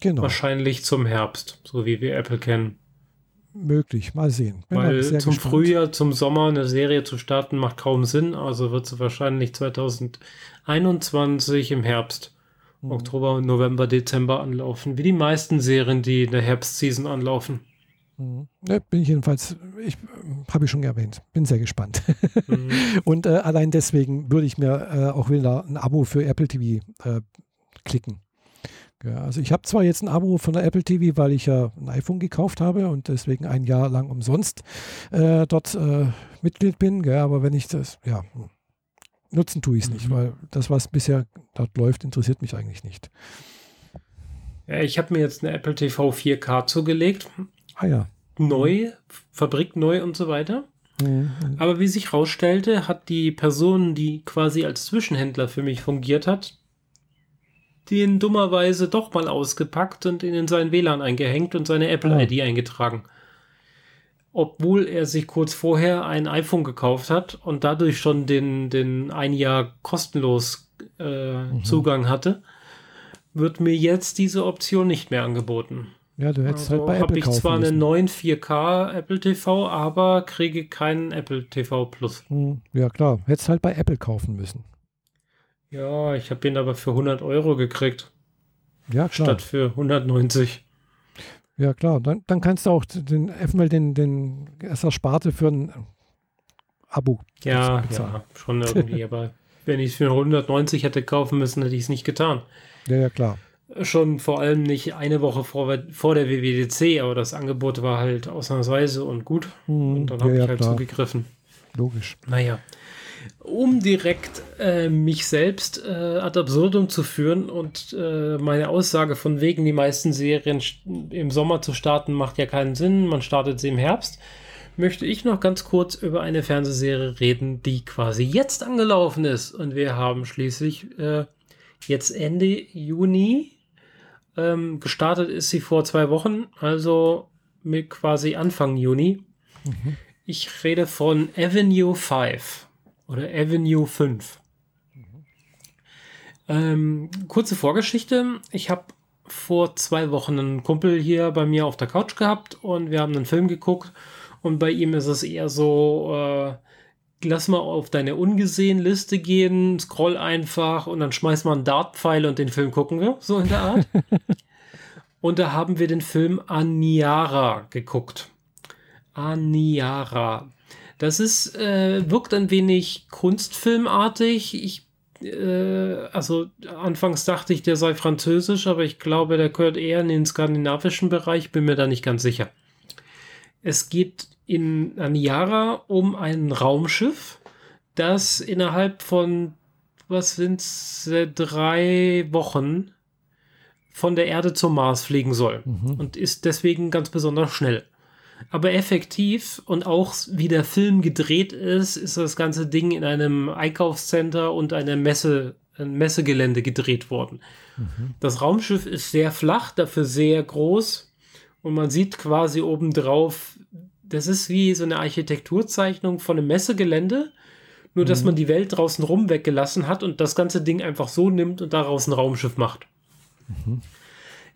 [SPEAKER 2] Genau. Wahrscheinlich zum Herbst, so wie wir Apple kennen.
[SPEAKER 1] Möglich, mal sehen.
[SPEAKER 2] Bin Weil zum gespannt. Frühjahr, zum Sommer eine Serie zu starten, macht kaum Sinn. Also wird sie wahrscheinlich 2021 im Herbst, mhm. Oktober, November, Dezember anlaufen. Wie die meisten Serien, die in der Herbstseason anlaufen.
[SPEAKER 1] Mhm. Ja, bin ich jedenfalls, ich habe ich schon erwähnt, bin sehr gespannt. Mhm. <laughs> Und äh, allein deswegen würde ich mir äh, auch wieder ein Abo für Apple TV äh, klicken. Ja, also ich habe zwar jetzt ein Abo von der Apple TV, weil ich ja ein iPhone gekauft habe und deswegen ein Jahr lang umsonst äh, dort äh, Mitglied bin, gell, aber wenn ich das, ja, nutzen tue ich es mhm. nicht, weil das, was bisher dort läuft, interessiert mich eigentlich nicht.
[SPEAKER 2] Ja, ich habe mir jetzt eine Apple TV 4K zugelegt
[SPEAKER 1] Ah ja.
[SPEAKER 2] Neu, Fabrik neu und so weiter. Mhm. Aber wie sich herausstellte, hat die Person, die quasi als Zwischenhändler für mich fungiert hat, den dummerweise doch mal ausgepackt und ihn in sein WLAN eingehängt und seine Apple-ID eingetragen. Obwohl er sich kurz vorher ein iPhone gekauft hat und dadurch schon den, den ein Jahr kostenlos äh, mhm. Zugang hatte, wird mir jetzt diese Option nicht mehr angeboten.
[SPEAKER 1] Ja, du hättest halt also halt bei Apple
[SPEAKER 2] kaufen ich zwar einen neuen 4K Apple TV, aber kriege keinen Apple TV Plus.
[SPEAKER 1] Hm, ja, klar. Hättest halt bei Apple kaufen müssen.
[SPEAKER 2] Ja, ich habe ihn aber für 100 Euro gekriegt.
[SPEAKER 1] Ja, klar.
[SPEAKER 2] Statt für 190.
[SPEAKER 1] Ja, klar. Dann, dann kannst du auch den, erstmal den, den Sparte für ein Abo
[SPEAKER 2] ja, bezahlen. Ja, schon <laughs> irgendwie. aber wenn ich es für 190 hätte kaufen müssen, hätte ich es nicht getan.
[SPEAKER 1] Ja, ja, klar
[SPEAKER 2] schon vor allem nicht eine Woche vor, vor der WWDC, aber das Angebot war halt ausnahmsweise und gut. Mhm, und dann habe ja, ich halt klar. zugegriffen.
[SPEAKER 1] Logisch.
[SPEAKER 2] Naja. Um direkt äh, mich selbst äh, ad absurdum zu führen und äh, meine Aussage von wegen, die meisten Serien im Sommer zu starten, macht ja keinen Sinn, man startet sie im Herbst, möchte ich noch ganz kurz über eine Fernsehserie reden, die quasi jetzt angelaufen ist. Und wir haben schließlich äh, jetzt Ende Juni. Ähm, gestartet ist sie vor zwei Wochen, also mit quasi Anfang Juni. Mhm. Ich rede von Avenue 5 oder Avenue 5. Mhm. Ähm, kurze Vorgeschichte. Ich habe vor zwei Wochen einen Kumpel hier bei mir auf der Couch gehabt und wir haben einen Film geguckt und bei ihm ist es eher so, äh, lass mal auf deine ungesehen Liste gehen, scroll einfach und dann schmeiß mal einen Dartpfeil und den Film gucken wir, so in der Art. <laughs> und da haben wir den Film Aniara geguckt. Aniara. Das ist, äh, wirkt ein wenig kunstfilmartig. Ich, äh, also anfangs dachte ich, der sei französisch, aber ich glaube, der gehört eher in den skandinavischen Bereich, bin mir da nicht ganz sicher. Es geht in Aniara um ein Raumschiff, das innerhalb von, was sind äh, drei Wochen von der Erde zum Mars fliegen soll mhm. und ist deswegen ganz besonders schnell. Aber effektiv und auch wie der Film gedreht ist, ist das ganze Ding in einem Einkaufscenter und einem Messe, ein Messegelände gedreht worden. Mhm. Das Raumschiff ist sehr flach, dafür sehr groß und man sieht quasi obendrauf, das ist wie so eine Architekturzeichnung von einem Messegelände, nur dass mhm. man die Welt draußen rum weggelassen hat und das ganze Ding einfach so nimmt und daraus ein Raumschiff macht. Mhm.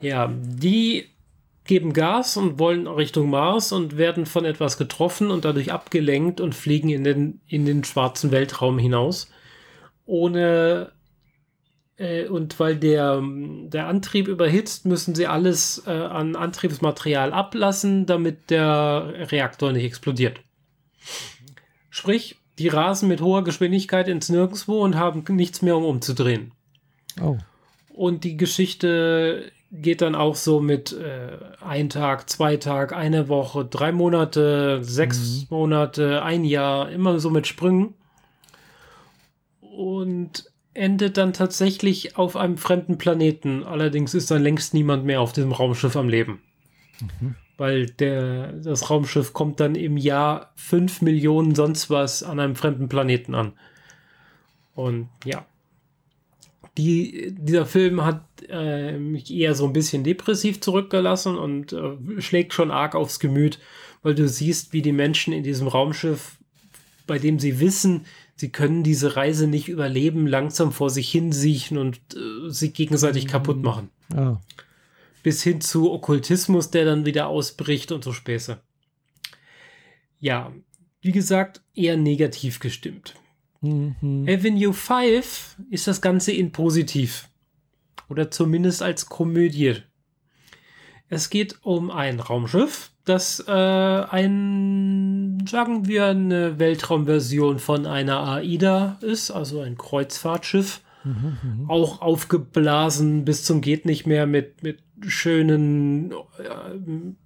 [SPEAKER 2] Ja, die geben Gas und wollen Richtung Mars und werden von etwas getroffen und dadurch abgelenkt und fliegen in den, in den schwarzen Weltraum hinaus. Ohne äh, und weil der, der Antrieb überhitzt, müssen sie alles äh, an Antriebsmaterial ablassen, damit der Reaktor nicht explodiert. Sprich, die rasen mit hoher Geschwindigkeit ins Nirgendwo und haben nichts mehr, um umzudrehen. Oh. Und die Geschichte geht dann auch so mit äh, ein Tag, zwei Tag, eine Woche, drei Monate, sechs mhm. Monate, ein Jahr, immer so mit Sprüngen. Und endet dann tatsächlich auf einem fremden Planeten. Allerdings ist dann längst niemand mehr auf diesem Raumschiff am Leben. Mhm. Weil der, das Raumschiff kommt dann im Jahr 5 Millionen sonst was an einem fremden Planeten an. Und ja. Die, dieser Film hat äh, mich eher so ein bisschen depressiv zurückgelassen und äh, schlägt schon arg aufs Gemüt, weil du siehst, wie die Menschen in diesem Raumschiff, bei dem sie wissen, sie können diese Reise nicht überleben, langsam vor sich hin siechen und äh, sich gegenseitig mhm. kaputt machen. Ja. Bis hin zu Okkultismus, der dann wieder ausbricht und so Späße. Ja, wie gesagt, eher negativ gestimmt. Mhm. Avenue 5 ist das Ganze in positiv. Oder zumindest als Komödie. Es geht um ein Raumschiff, das äh, ein, sagen wir, eine Weltraumversion von einer AIDA ist, also ein Kreuzfahrtschiff. Mhm, auch aufgeblasen bis zum geht nicht mehr mit, mit schönen, äh,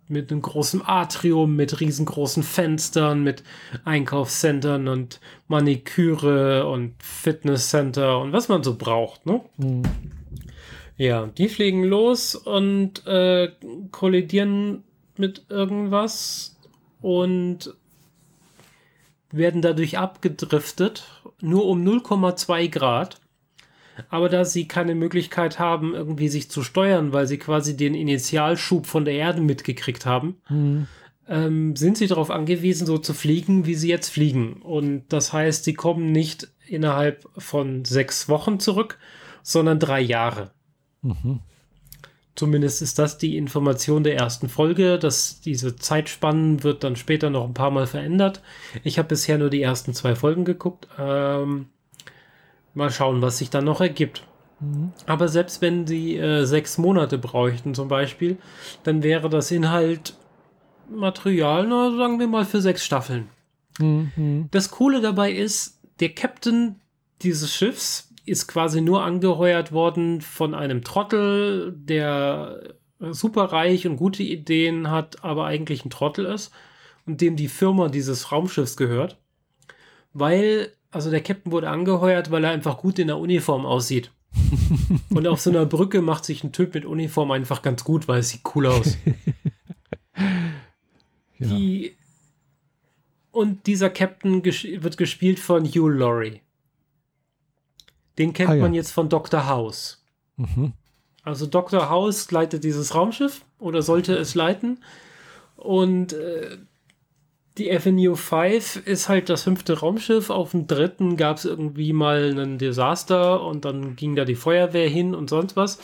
[SPEAKER 2] mit einem großen Atrium, mit riesengroßen Fenstern, mit Einkaufscentern und Maniküre und Fitnesscenter und was man so braucht, ne? Mhm. Ja, die fliegen los und äh, kollidieren mit irgendwas und werden dadurch abgedriftet, nur um 0,2 Grad. Aber da sie keine Möglichkeit haben, irgendwie sich zu steuern, weil sie quasi den Initialschub von der Erde mitgekriegt haben, mhm. ähm, sind sie darauf angewiesen, so zu fliegen, wie sie jetzt fliegen. Und das heißt, sie kommen nicht innerhalb von sechs Wochen zurück, sondern drei Jahre. Mhm. Zumindest ist das die Information der ersten Folge, dass diese Zeitspannen wird dann später noch ein paar Mal verändert. Ich habe bisher nur die ersten zwei Folgen geguckt. Ähm, mal schauen, was sich dann noch ergibt. Mhm. Aber selbst wenn sie äh, sechs Monate bräuchten zum Beispiel, dann wäre das Inhalt Material, na, sagen wir mal, für sechs Staffeln. Mhm. Das Coole dabei ist, der Captain dieses Schiffs ist quasi nur angeheuert worden von einem Trottel, der super reich und gute Ideen hat, aber eigentlich ein Trottel ist und dem die Firma dieses Raumschiffs gehört, weil also der Captain wurde angeheuert, weil er einfach gut in der Uniform aussieht. <laughs> Und auf so einer Brücke macht sich ein Typ mit Uniform einfach ganz gut, weil es sieht cool aus. <laughs> ja. Die, und dieser Captain ges wird gespielt von Hugh Laurie. Den kennt ah, ja. man jetzt von Dr. House. Mhm. Also Dr. House leitet dieses Raumschiff oder sollte es leiten. Und äh, die Avenue 5 ist halt das fünfte Raumschiff. Auf dem dritten gab es irgendwie mal ein Desaster und dann ging da die Feuerwehr hin und sonst was.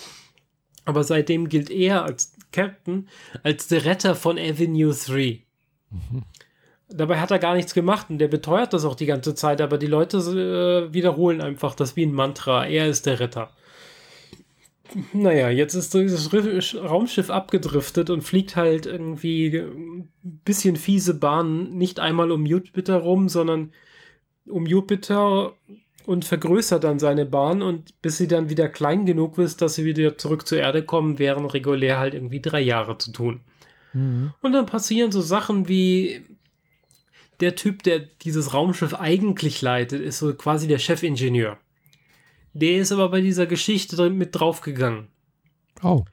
[SPEAKER 2] Aber seitdem gilt er als Captain als der Retter von Avenue 3. Mhm. Dabei hat er gar nichts gemacht und der beteuert das auch die ganze Zeit, aber die Leute äh, wiederholen einfach das wie ein Mantra. Er ist der Retter. Naja, jetzt ist dieses Raumschiff abgedriftet und fliegt halt irgendwie ein bisschen fiese Bahnen, nicht einmal um Jupiter rum, sondern um Jupiter und vergrößert dann seine Bahn und bis sie dann wieder klein genug ist, dass sie wieder zurück zur Erde kommen, wären regulär halt irgendwie drei Jahre zu tun. Mhm. Und dann passieren so Sachen wie der Typ, der dieses Raumschiff eigentlich leitet, ist so quasi der Chefingenieur. Der ist aber bei dieser Geschichte mit draufgegangen.
[SPEAKER 1] Oh.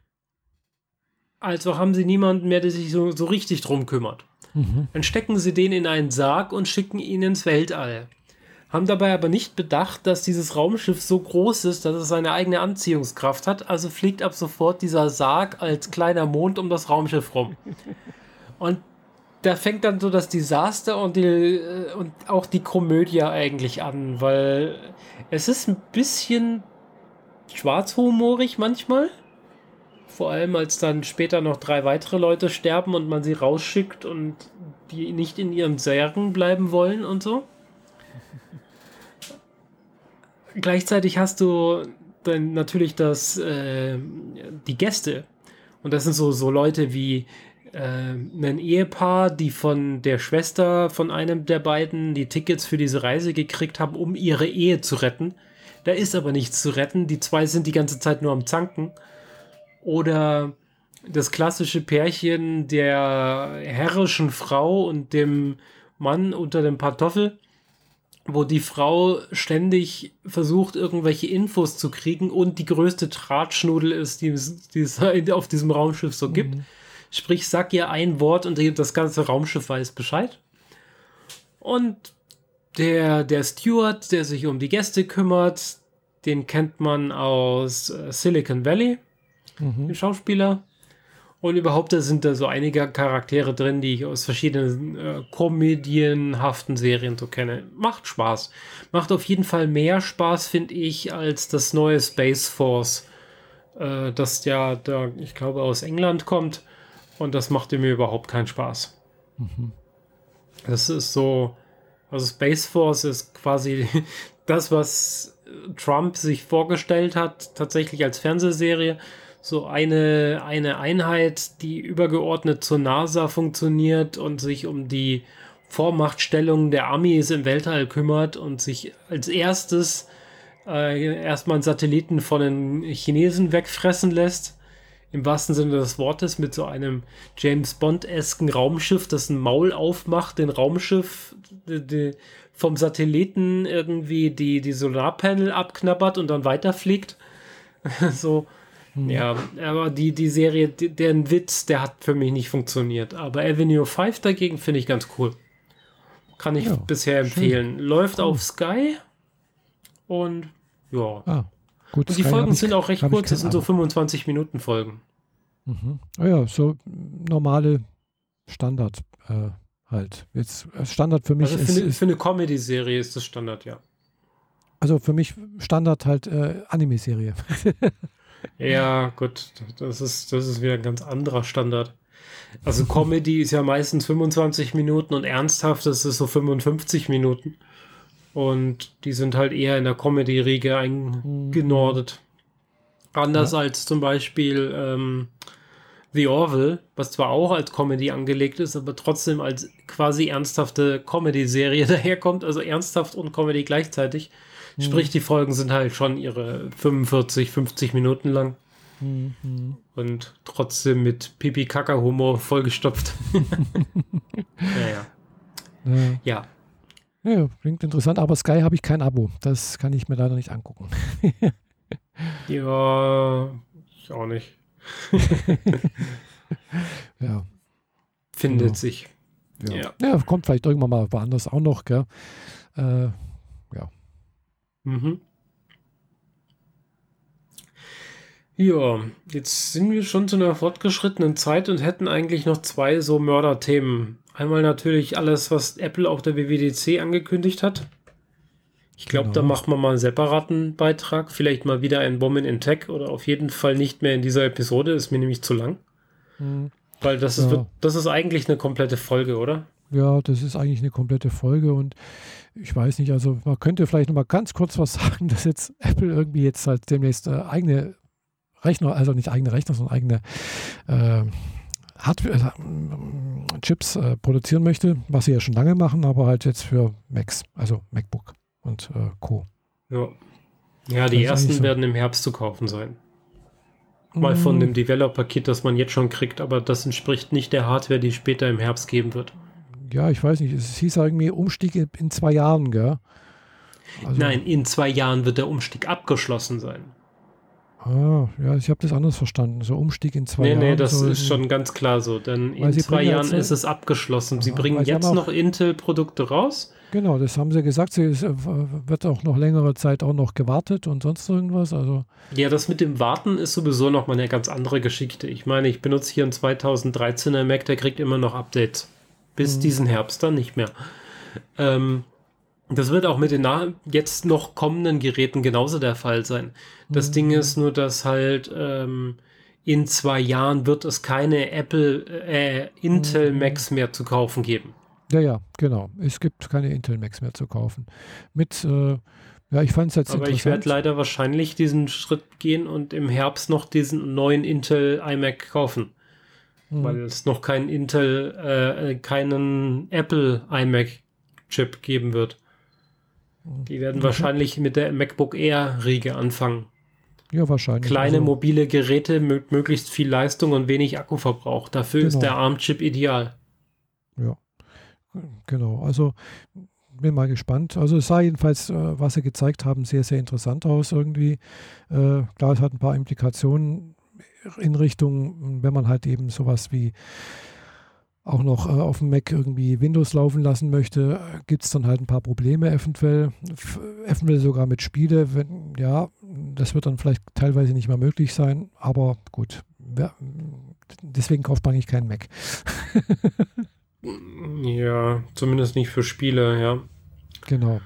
[SPEAKER 2] Also haben sie niemanden mehr, der sich so, so richtig drum kümmert. Mhm. Dann stecken sie den in einen Sarg und schicken ihn ins Weltall. Haben dabei aber nicht bedacht, dass dieses Raumschiff so groß ist, dass es seine eigene Anziehungskraft hat. Also fliegt ab sofort dieser Sarg als kleiner Mond um das Raumschiff rum. Und da fängt dann so das Desaster und, die, äh, und auch die Komödie eigentlich an, weil es ist ein bisschen schwarzhumorig manchmal. Vor allem, als dann später noch drei weitere Leute sterben und man sie rausschickt und die nicht in ihren Särgen bleiben wollen und so. <laughs> Gleichzeitig hast du dann natürlich das, äh, die Gäste. Und das sind so, so Leute wie ein Ehepaar, die von der Schwester von einem der beiden die Tickets für diese Reise gekriegt haben, um ihre Ehe zu retten. Da ist aber nichts zu retten. Die zwei sind die ganze Zeit nur am Zanken. Oder das klassische Pärchen der herrischen Frau und dem Mann unter dem Pantoffel, wo die Frau ständig versucht, irgendwelche Infos zu kriegen und die größte Drahtschnudel ist, die, die es <laughs> auf diesem Raumschiff so gibt. Mhm. Sprich, sag ihr ein Wort und das ganze Raumschiff weiß Bescheid. Und der, der Steward, der sich um die Gäste kümmert, den kennt man aus äh, Silicon Valley, mhm. den Schauspieler. Und überhaupt da sind da so einige Charaktere drin, die ich aus verschiedenen äh, komödienhaften Serien so kenne. Macht Spaß. Macht auf jeden Fall mehr Spaß, finde ich, als das neue Space Force, äh, das ja da, ich glaube, aus England kommt. Und das machte mir überhaupt keinen Spaß. Mhm. Das ist so, also Space Force ist quasi <laughs> das, was Trump sich vorgestellt hat, tatsächlich als Fernsehserie. So eine, eine Einheit, die übergeordnet zur NASA funktioniert und sich um die Vormachtstellung der Amis im Weltall kümmert und sich als erstes äh, erstmal einen Satelliten von den Chinesen wegfressen lässt im wahrsten Sinne des Wortes mit so einem James Bond-esken Raumschiff, das ein Maul aufmacht, den Raumschiff die, die, vom Satelliten irgendwie die, die Solarpanel abknabbert und dann weiterfliegt. <laughs> so, hm. ja, aber die, die Serie, die, deren Witz, der hat für mich nicht funktioniert. Aber Avenue 5 dagegen finde ich ganz cool. Kann ich ja, bisher empfehlen. Schön. Läuft cool. auf Sky und ja. Ah. Gut, und die Sky Folgen ich, sind auch recht kurz, das sind so 25 Minuten Folgen.
[SPEAKER 1] Mhm. Oh ja, so normale Standard äh, halt. Jetzt äh, Standard für mich
[SPEAKER 2] also für ist, eine, für eine Comedy-Serie ist das Standard, ja.
[SPEAKER 1] Also für mich Standard halt äh, Anime-Serie. <laughs>
[SPEAKER 2] ja, gut, das ist, das ist wieder ein ganz anderer Standard. Also Comedy ist ja meistens 25 Minuten und ernsthaft das ist so 55 Minuten. Und die sind halt eher in der Comedy-Riege eingenordet. Anders ja. als zum Beispiel ähm, The Orville, was zwar auch als Comedy angelegt ist, aber trotzdem als quasi ernsthafte Comedy-Serie <laughs> daherkommt, also ernsthaft und Comedy gleichzeitig. Mhm. Sprich, die Folgen sind halt schon ihre 45, 50 Minuten lang. Mhm. Und trotzdem mit Pipi-Kaka-Humor vollgestopft. naja. <laughs> <laughs> Ja. ja.
[SPEAKER 1] Ja, klingt interessant, aber Sky habe ich kein Abo. Das kann ich mir leider nicht angucken. <laughs>
[SPEAKER 2] ja, ich auch nicht. <laughs>
[SPEAKER 1] ja.
[SPEAKER 2] Findet ja. sich.
[SPEAKER 1] Ja. ja. Ja. kommt vielleicht irgendwann mal woanders auch noch, gell? Äh, ja.
[SPEAKER 2] Mhm. Ja, jetzt sind wir schon zu einer fortgeschrittenen Zeit und hätten eigentlich noch zwei so Mörderthemen. Einmal natürlich alles, was Apple auf der WWDC angekündigt hat. Ich glaube, genau. da macht man mal einen separaten Beitrag. Vielleicht mal wieder ein Woman in Tech oder auf jeden Fall nicht mehr in dieser Episode. Ist mir nämlich zu lang. Mhm. Weil das ist, ja. das ist eigentlich eine komplette Folge, oder?
[SPEAKER 1] Ja, das ist eigentlich eine komplette Folge und ich weiß nicht, also man könnte vielleicht noch mal ganz kurz was <laughs> sagen, dass jetzt Apple irgendwie jetzt halt demnächst äh, eigene Rechner, also nicht eigene Rechner, sondern eigene äh, Hardware, äh, Chips äh, produzieren möchte, was sie ja schon lange machen, aber halt jetzt für Macs, also MacBook und äh, Co.
[SPEAKER 2] Ja, ja die ersten so. werden im Herbst zu kaufen sein. Mal von mm. dem Developer-Kit, das man jetzt schon kriegt, aber das entspricht nicht der Hardware, die später im Herbst geben wird.
[SPEAKER 1] Ja, ich weiß nicht. Es hieß irgendwie Umstieg in zwei Jahren, gell?
[SPEAKER 2] Also, Nein, in zwei Jahren wird der Umstieg abgeschlossen sein.
[SPEAKER 1] Ah, ja, ich habe das anders verstanden. So Umstieg in zwei nee, Jahren. Nee,
[SPEAKER 2] nee, das ist schon ganz klar so. Denn in zwei Jahren ist es abgeschlossen. Sie bringen jetzt noch Intel-Produkte raus.
[SPEAKER 1] Genau, das haben sie gesagt. Sie es wird auch noch längere Zeit auch noch gewartet und sonst irgendwas. Also
[SPEAKER 2] ja, das mit dem Warten ist sowieso noch mal eine ganz andere Geschichte. Ich meine, ich benutze hier einen 2013er Mac, der kriegt immer noch Updates. Bis mhm. diesen Herbst dann nicht mehr. Ähm, das wird auch mit den jetzt noch kommenden Geräten genauso der Fall sein. Das mhm. Ding ist nur, dass halt ähm, in zwei Jahren wird es keine Apple, äh, Intel mhm. Macs mehr zu kaufen geben.
[SPEAKER 1] Ja, ja, genau. Es gibt keine Intel Macs mehr zu kaufen. Mit, äh, ja, ich fand es jetzt
[SPEAKER 2] Aber ich werde leider wahrscheinlich diesen Schritt gehen und im Herbst noch diesen neuen Intel iMac kaufen. Mhm. Weil es noch keinen Intel, äh, keinen Apple iMac Chip geben wird. Die werden wahrscheinlich mit der MacBook Air-Riege anfangen.
[SPEAKER 1] Ja, wahrscheinlich.
[SPEAKER 2] Kleine also, mobile Geräte mit möglichst viel Leistung und wenig Akkuverbrauch. Dafür genau. ist der ARM-Chip ideal.
[SPEAKER 1] Ja, genau. Also bin mal gespannt. Also es sah jedenfalls, äh, was sie gezeigt haben, sehr, sehr interessant aus irgendwie. Äh, klar, es hat ein paar Implikationen in Richtung, wenn man halt eben sowas wie auch noch äh, auf dem Mac irgendwie Windows laufen lassen möchte, gibt es dann halt ein paar Probleme eventuell. Eventuell sogar mit Spiele. Wenn, ja, das wird dann vielleicht teilweise nicht mehr möglich sein, aber gut. Wer, deswegen kauft man eigentlich keinen Mac. <laughs>
[SPEAKER 2] ja, zumindest nicht für Spiele, ja.
[SPEAKER 1] Genau.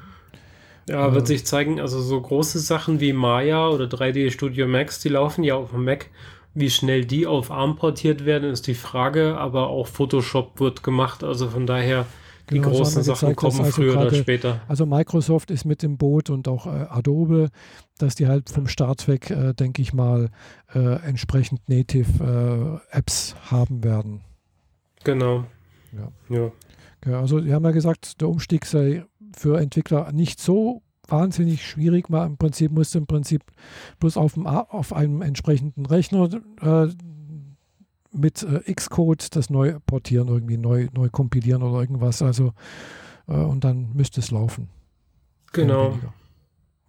[SPEAKER 2] Ja, wird äh, sich zeigen, also so große Sachen wie Maya oder 3D Studio Max, die laufen ja auf dem Mac wie schnell die auf ARM portiert werden, ist die Frage, aber auch Photoshop wird gemacht, also von daher die genau, großen Sachen gezeigt, kommen also früher grade, oder später.
[SPEAKER 1] Also Microsoft ist mit dem Boot und auch äh, Adobe, dass die halt vom Start weg, äh, denke ich mal, äh, entsprechend Native äh, Apps haben werden.
[SPEAKER 2] Genau.
[SPEAKER 1] Ja. ja. ja. Also, die haben ja gesagt, der Umstieg sei für Entwickler nicht so wahnsinnig schwierig. Man im Prinzip musste im Prinzip bloß auf, dem, auf einem entsprechenden Rechner äh, mit äh, Xcode das neu portieren, irgendwie neu, neu kompilieren oder irgendwas. Also äh, und dann müsste es laufen.
[SPEAKER 2] Genau.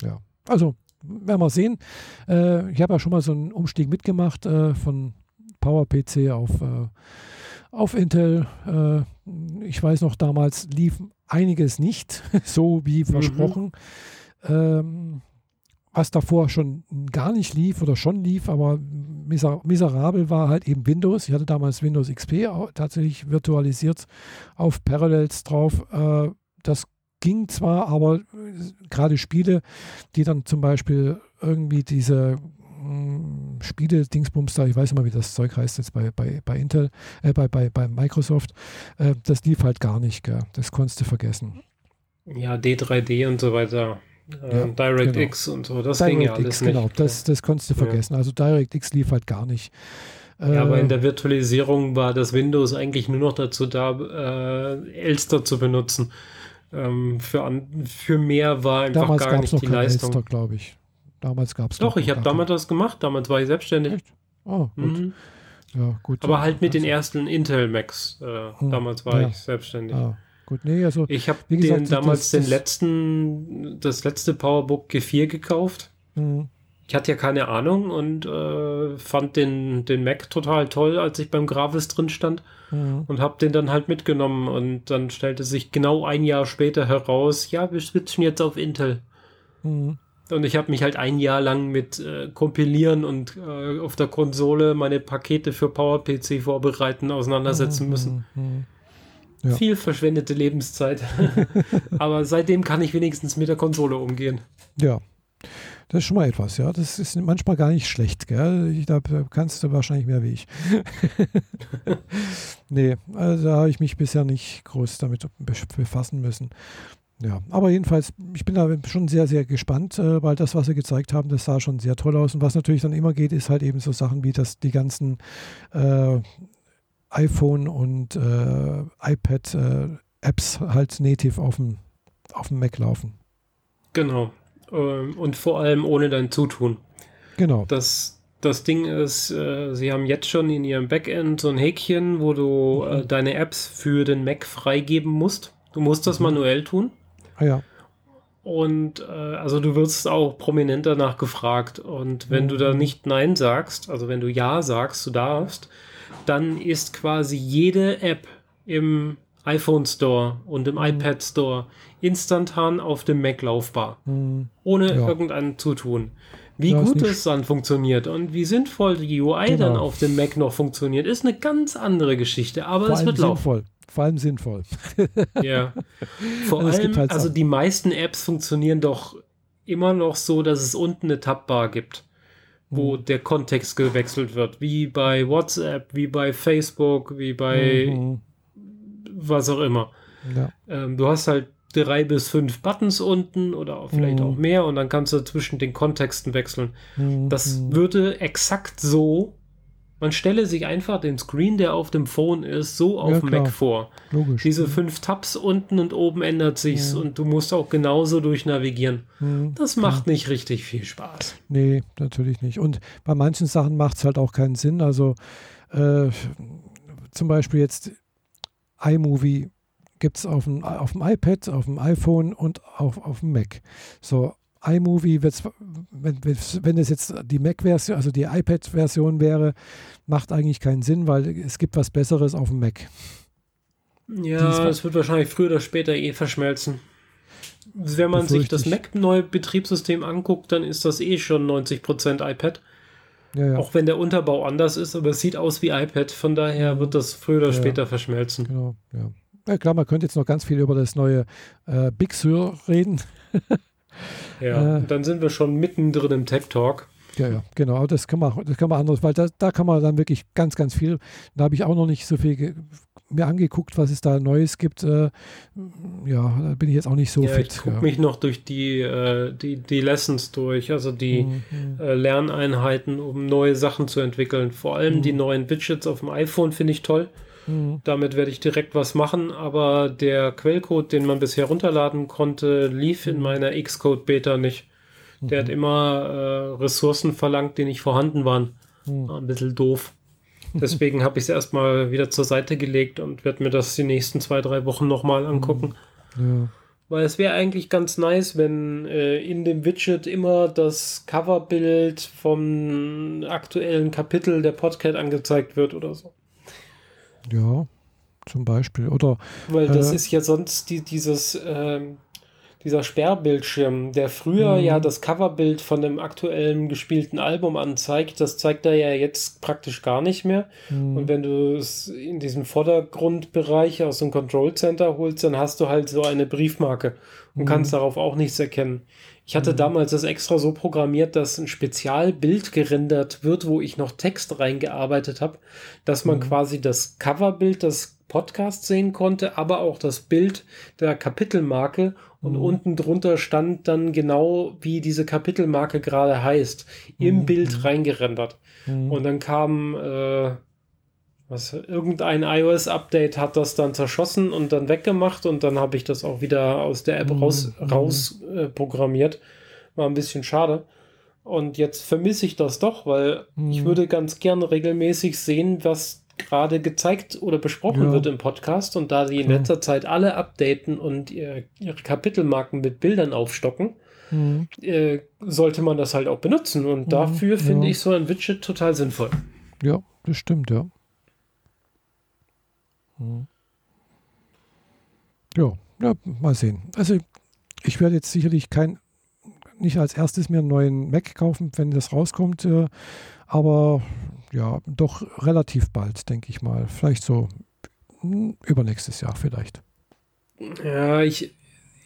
[SPEAKER 1] Ja. Also werden wir sehen. Äh, ich habe ja schon mal so einen Umstieg mitgemacht äh, von PowerPC auf, äh, auf Intel. ich weiß noch, damals lief einiges nicht, <laughs> so wie mhm. versprochen. Mhm. Ähm, was davor schon gar nicht lief oder schon lief, aber miser miserabel war halt eben Windows. Ich hatte damals Windows XP tatsächlich virtualisiert auf Parallels drauf. Äh, das ging zwar, aber äh, gerade Spiele, die dann zum Beispiel irgendwie diese hm, Spiele, Dingsbums da, ich weiß immer, wie das Zeug heißt jetzt bei, bei, bei Intel, äh, bei, bei, bei Microsoft, äh, das lief halt gar nicht, gell? das konntest du vergessen.
[SPEAKER 2] Ja, D3D und so weiter. Äh, ja, DirectX genau. und so, das
[SPEAKER 1] Direct ging ja alles X, nicht. Genau, das, das konntest du vergessen. Ja. Also DirectX lief halt gar nicht.
[SPEAKER 2] Ja, aber in äh, der Virtualisierung war das Windows eigentlich nur noch dazu da, äh, Elster zu benutzen. Ähm, für, an, für mehr war einfach
[SPEAKER 1] damals
[SPEAKER 2] gar nicht
[SPEAKER 1] die Leistung. Elster, glaube ich. Damals gab es
[SPEAKER 2] Doch, ich habe damals das gemacht. Damals war ich selbstständig. Echt?
[SPEAKER 1] Oh, gut. Mhm. Ja, gut.
[SPEAKER 2] Aber halt mit den ersten Intel Macs. Äh, hm. Damals war ja. ich selbstständig. Ah,
[SPEAKER 1] gut. Nee, also,
[SPEAKER 2] ich habe damals
[SPEAKER 1] das-
[SPEAKER 2] den letzten, das letzte PowerBook G4 gekauft.
[SPEAKER 1] Mhm.
[SPEAKER 2] Ich hatte ja keine Ahnung und äh, fand den, den Mac total toll, als ich beim Gravis drin stand
[SPEAKER 1] Mhm.
[SPEAKER 2] und habe den dann halt mitgenommen und dann stellte sich genau ein Jahr später heraus, ja, wir switchen jetzt auf Intel.
[SPEAKER 1] Mhm.
[SPEAKER 2] Und ich habe mich halt ein Jahr lang mit äh, Kompilieren und äh, auf der Konsole meine Pakete für PowerPC vorbereiten auseinandersetzen müssen.
[SPEAKER 1] Mhm. Ja.
[SPEAKER 2] Viel verschwendete Lebenszeit. <laughs> Aber seitdem kann ich wenigstens mit der Konsole umgehen.
[SPEAKER 1] Ja, das ist schon mal etwas, ja. Das ist manchmal gar nicht schlecht, gell? Ich, da da kannst du wahrscheinlich mehr wie ich. <laughs> nee, also da habe ich mich bisher nicht groß damit be- befassen müssen. Ja, aber jedenfalls, ich bin da schon sehr, sehr gespannt, äh, weil das, was sie gezeigt haben, das sah schon sehr toll aus. Und was natürlich dann immer geht, ist halt eben so Sachen wie das, die ganzen äh, iPhone und äh, iPad äh, Apps halt native auf dem, auf dem Mac laufen.
[SPEAKER 2] Genau. Ähm, Und vor allem ohne dein Zutun.
[SPEAKER 1] Genau.
[SPEAKER 2] Das, das Ding ist, äh, sie haben jetzt schon in ihrem Backend so ein Häkchen, wo du äh, deine Apps für den Mac freigeben musst. Du musst das manuell tun.
[SPEAKER 1] Ja.
[SPEAKER 2] Und äh, also du wirst auch prominent danach gefragt. Und wenn du da nicht Nein sagst, also wenn du Ja sagst, du darfst, dann ist quasi jede App im iPhone Store und im iPad Store instantan auf dem Mac laufbar.
[SPEAKER 1] Hm.
[SPEAKER 2] Ohne
[SPEAKER 1] Ja.
[SPEAKER 2] irgendein Zutun. Wie
[SPEAKER 1] Ja,
[SPEAKER 2] gut es dann funktioniert und wie sinnvoll die UI
[SPEAKER 1] Genau.
[SPEAKER 2] dann auf dem Mac noch funktioniert, ist eine ganz andere Geschichte. Aber
[SPEAKER 1] Vor
[SPEAKER 2] es wird laufen.
[SPEAKER 1] sinnvoll. Vor allem sinnvoll. <laughs>
[SPEAKER 2] Ja. Vor
[SPEAKER 1] Also
[SPEAKER 2] allem,
[SPEAKER 1] halt
[SPEAKER 2] also die meisten Apps funktionieren doch immer noch so, dass es unten eine Tabbar gibt, wo
[SPEAKER 1] Mhm.
[SPEAKER 2] der Kontext gewechselt wird. Wie bei WhatsApp, wie bei Facebook, wie bei
[SPEAKER 1] Mhm.
[SPEAKER 2] was auch immer.
[SPEAKER 1] Ja.
[SPEAKER 2] Ähm, du hast halt drei bis fünf Buttons unten oder vielleicht
[SPEAKER 1] Mhm.
[SPEAKER 2] auch mehr und dann kannst du zwischen den Kontexten wechseln. Das
[SPEAKER 1] Mhm.
[SPEAKER 2] würde exakt so. Man stelle sich einfach den Screen, der auf dem Phone ist, so auf
[SPEAKER 1] Ja,
[SPEAKER 2] dem. Mac vor.
[SPEAKER 1] Logisch.
[SPEAKER 2] Diese fünf Tabs unten und oben ändert sich's
[SPEAKER 1] Mhm.
[SPEAKER 2] und du musst auch genauso durchnavigieren. Das macht nicht richtig viel Spaß.
[SPEAKER 1] Nee, natürlich nicht. Und bei manchen Sachen macht es halt auch keinen Sinn. Also äh, zum Beispiel jetzt iMovie gibt es auf dem, auf dem iPad, auf dem iPhone und auch auf dem Mac. So, iMovie, wenn, wenn es jetzt die Mac-Version, also die iPad-Version wäre, macht eigentlich keinen Sinn, weil es gibt was Besseres auf dem Mac.
[SPEAKER 2] Ja, es wird wahrscheinlich früher oder später eh verschmelzen. Wenn man sich das. Mac-neue Betriebssystem anguckt, dann ist das eh schon 90% iPad.
[SPEAKER 1] Ja, ja,
[SPEAKER 2] Auch wenn der Unterbau anders ist, aber es sieht aus wie iPad. Von daher wird das früher oder
[SPEAKER 1] Ja.
[SPEAKER 2] später verschmelzen.
[SPEAKER 1] genau. Ja. ja, klar, man könnte jetzt noch ganz viel über das neue äh, Big Sur reden. <laughs>
[SPEAKER 2] Ja,
[SPEAKER 1] Äh.
[SPEAKER 2] dann sind wir schon mittendrin im Tech Talk.
[SPEAKER 1] Ja, ja, genau. Das kann man, das kann man anders, weil da, da kann man dann wirklich ganz, ganz viel. Da habe ich auch noch nicht so viel mir angeguckt, was es da Neues gibt. Äh, ja, da bin ich jetzt auch nicht so
[SPEAKER 2] ja,
[SPEAKER 1] fit.
[SPEAKER 2] ich gucke
[SPEAKER 1] ja.
[SPEAKER 2] mich noch durch die, äh, die, die Lessons durch, also die
[SPEAKER 1] Mhm, mhm.
[SPEAKER 2] äh, Lerneinheiten, um neue Sachen zu entwickeln. Vor allem
[SPEAKER 1] Mhm.
[SPEAKER 2] die neuen Widgets auf dem iPhone finde ich toll.
[SPEAKER 1] Mhm.
[SPEAKER 2] Damit werde ich direkt was machen, aber der Quellcode, den man bisher runterladen konnte, lief in meiner Xcode-Beta nicht. Der
[SPEAKER 1] Mhm.
[SPEAKER 2] hat immer äh, Ressourcen verlangt, die nicht vorhanden waren.
[SPEAKER 1] Mhm.
[SPEAKER 2] War ein bisschen doof. Deswegen <laughs> habe ich es erstmal wieder zur Seite gelegt und werde mir das die nächsten zwei, drei Wochen nochmal angucken.
[SPEAKER 1] Ja.
[SPEAKER 2] Weil es wäre eigentlich ganz nice, wenn äh, in dem Widget immer das Coverbild vom aktuellen Kapitel der Podcast angezeigt wird oder so.
[SPEAKER 1] Ja, zum Beispiel. Oder
[SPEAKER 2] Weil das
[SPEAKER 1] Äh.
[SPEAKER 2] ist ja sonst die, dieses, ähm, dieser Sperrbildschirm, der früher
[SPEAKER 1] Mhm.
[SPEAKER 2] ja das Coverbild von dem aktuellen gespielten Album anzeigt, das zeigt er ja jetzt praktisch gar nicht mehr.
[SPEAKER 1] mh,
[SPEAKER 2] Und wenn du es in diesem Vordergrundbereich aus dem Control Center holst, dann hast du halt so eine Briefmarke und
[SPEAKER 1] Mhm.
[SPEAKER 2] kannst darauf auch nichts erkennen. Ich hatte damals das extra so programmiert, dass ein Spezialbild gerendert wird, wo ich noch Text reingearbeitet habe, dass man
[SPEAKER 1] Mhm.
[SPEAKER 2] quasi das Coverbild des Podcasts sehen konnte, aber auch das Bild der Kapitelmarke und
[SPEAKER 1] Mhm.
[SPEAKER 2] unten drunter stand dann genau, wie diese Kapitelmarke gerade heißt, im
[SPEAKER 1] Mhm.
[SPEAKER 2] Bild reingerendert.
[SPEAKER 1] mh,
[SPEAKER 2] Und dann kam äh, was, irgendein iOS-Update hat das dann zerschossen und dann weggemacht und dann habe ich das auch wieder aus der App
[SPEAKER 1] Mhm,
[SPEAKER 2] raus,
[SPEAKER 1] mhm.
[SPEAKER 2] raus äh, programmiert. War ein bisschen schade. Und jetzt vermisse ich das doch, weil ich
[SPEAKER 1] Mhm.
[SPEAKER 2] würde ganz gern regelmäßig sehen, was gerade gezeigt oder besprochen
[SPEAKER 1] Ja.
[SPEAKER 2] wird im Podcast und da sie in letzter Zeit alle updaten und ihr, ihre Kapitelmarken mit Bildern aufstocken,
[SPEAKER 1] Mhm.
[SPEAKER 2] äh, sollte man das halt auch benutzen. Und
[SPEAKER 1] Mhm,
[SPEAKER 2] dafür finde
[SPEAKER 1] ja.
[SPEAKER 2] ich so ein Widget total sinnvoll.
[SPEAKER 1] Ja, das stimmt, ja. Mhm. Ja, ja, mal sehen. Also ich werde jetzt sicherlich kein, nicht als erstes mir einen neuen Mac kaufen, wenn das rauskommt, äh, aber ja, doch relativ bald, denke ich mal. Vielleicht so hm, übernächstes Jahr vielleicht.
[SPEAKER 2] Ja, ich,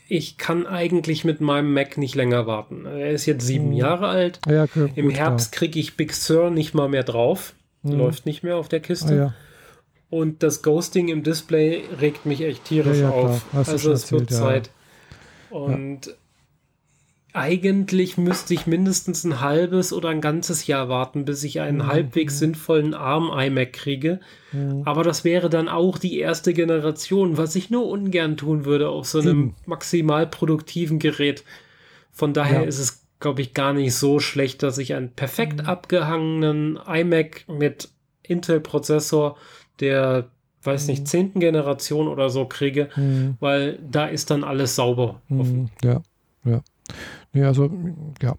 [SPEAKER 2] ich kann eigentlich mit meinem Mac nicht länger warten. Er ist jetzt sieben
[SPEAKER 1] Mhm.
[SPEAKER 2] Jahre alt.
[SPEAKER 1] Ah, ja, okay,
[SPEAKER 2] Im
[SPEAKER 1] gut,
[SPEAKER 2] Herbst kriege ich Big Sur nicht mal mehr drauf.
[SPEAKER 1] Mhm.
[SPEAKER 2] Läuft nicht mehr auf der
[SPEAKER 1] Ah,
[SPEAKER 2] Kiste.
[SPEAKER 1] ja.
[SPEAKER 2] Und das Ghosting im Display regt mich echt tierisch
[SPEAKER 1] Ja, ja,
[SPEAKER 2] auf. Also es wird
[SPEAKER 1] erzählt, ja.
[SPEAKER 2] Zeit. Und eigentlich müsste ich mindestens ein halbes oder ein ganzes Jahr warten, bis ich einen
[SPEAKER 1] Mhm.
[SPEAKER 2] halbwegs sinnvollen ARM-iMac kriege.
[SPEAKER 1] Mhm.
[SPEAKER 2] Aber das wäre dann auch die erste Generation, was ich nur ungern tun würde auf so einem
[SPEAKER 1] Eben.
[SPEAKER 2] maximal produktiven Gerät. Von daher
[SPEAKER 1] Ja.
[SPEAKER 2] ist es, glaube ich, gar nicht so schlecht, dass ich einen perfekt
[SPEAKER 1] Mhm.
[SPEAKER 2] abgehangenen iMac mit Intel-Prozessor der, weiß nicht,
[SPEAKER 1] Mhm.
[SPEAKER 2] zehnten Generation oder so kriege,
[SPEAKER 1] Mhm.
[SPEAKER 2] weil da ist dann alles sauber.
[SPEAKER 1] Mhm, Ja, ja. Nee, also, ja,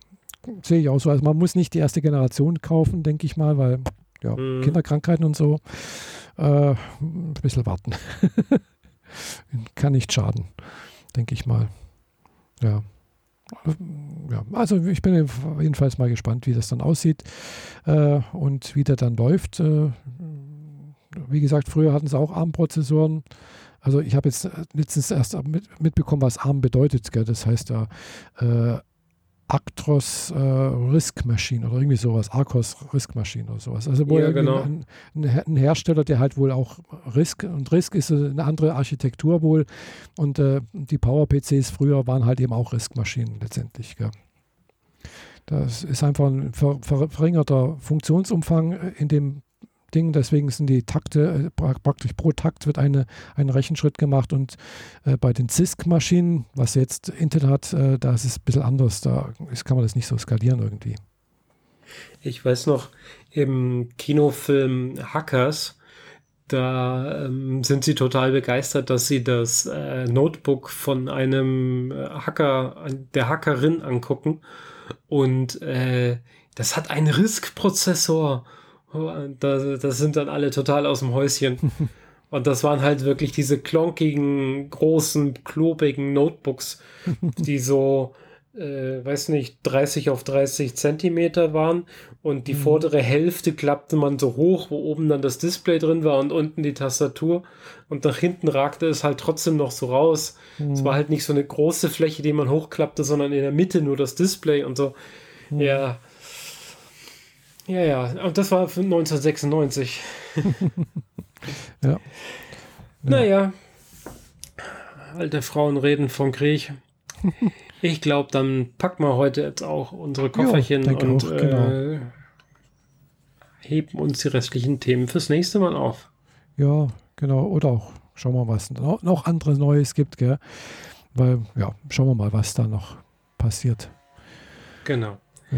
[SPEAKER 1] sehe ich auch so. Also man muss nicht die erste Generation kaufen, denke ich mal, weil ja,
[SPEAKER 2] Mhm.
[SPEAKER 1] Kinderkrankheiten und so, äh, ein bisschen warten. <laughs> Kann nicht schaden, denke ich mal. Ja. Ja, also ich bin jedenfalls mal gespannt, wie das dann aussieht äh, und wie der dann läuft. Äh, wie gesagt, früher hatten sie auch ARM-Prozessoren. Also ich habe jetzt äh, letztens erst mit, mitbekommen, was ARM bedeutet. Gell? Das heißt ja äh, Actros äh, Risk Machine oder irgendwie sowas, Arcos Risk Machine oder sowas. Also wo
[SPEAKER 2] Ja, genau.
[SPEAKER 1] ein, ein, Her- ein Hersteller, der halt wohl auch Risk und Risk ist äh, eine andere Architektur wohl und äh, die Power-PCs früher waren halt eben auch Risk-Maschinen letztendlich. Gell? Das ist einfach ein ver ver verringerter Funktionsumfang äh, in dem Ding, deswegen sind die Takte, äh, pra- praktisch pro Takt wird eine, ein Rechenschritt gemacht und äh, bei den CISC-Maschinen, was jetzt Intel hat, äh, da ist es ein bisschen anders, da ist, kann man das nicht so skalieren irgendwie.
[SPEAKER 2] Ich weiß noch, im Kinofilm Hackers, da ähm, sind sie total begeistert, dass sie das äh, Notebook von einem äh, Hacker, der Hackerin angucken. Und äh, das hat einen RISC-Prozessor. Da, das sind dann alle total aus dem Häuschen. <laughs> Und das waren halt wirklich diese klonkigen, großen, klobigen Notebooks, <laughs> die so, äh, weiß nicht, 30 auf 30 Zentimeter waren. Und die
[SPEAKER 1] Mhm.
[SPEAKER 2] vordere Hälfte klappte man so hoch, wo oben dann das Display drin war und unten die Tastatur. Und nach hinten ragte es halt trotzdem noch so raus. Es war halt nicht so eine große Fläche, die man hochklappte, sondern in der Mitte nur das Display und so.
[SPEAKER 1] Mhm.
[SPEAKER 2] Ja. Ja, ja. Und das war für 1996. <laughs>
[SPEAKER 1] Ja.
[SPEAKER 2] Naja. Alte Frauen reden vom Krieg. Ich glaube, dann packen wir heute jetzt auch unsere Kofferchen
[SPEAKER 1] denke
[SPEAKER 2] und
[SPEAKER 1] auch, genau.
[SPEAKER 2] äh, heben uns die restlichen Themen fürs nächste Mal auf.
[SPEAKER 1] Ja, genau. Oder auch schauen wir mal, was noch, noch anderes Neues gibt, gell? Weil, ja, schauen wir mal, was da noch passiert.
[SPEAKER 2] Genau.
[SPEAKER 1] Ja.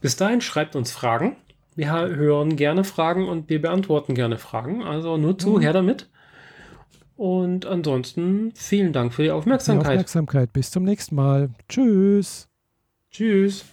[SPEAKER 2] Bis dahin schreibt uns Fragen. Wir hören gerne Fragen und wir beantworten gerne Fragen. Also nur zu,
[SPEAKER 1] Mhm.
[SPEAKER 2] her damit. Und ansonsten vielen Dank für die
[SPEAKER 1] Die
[SPEAKER 2] Aufmerksamkeit.
[SPEAKER 1] Aufmerksamkeit. Bis zum nächsten Mal. Tschüss.
[SPEAKER 2] Tschüss.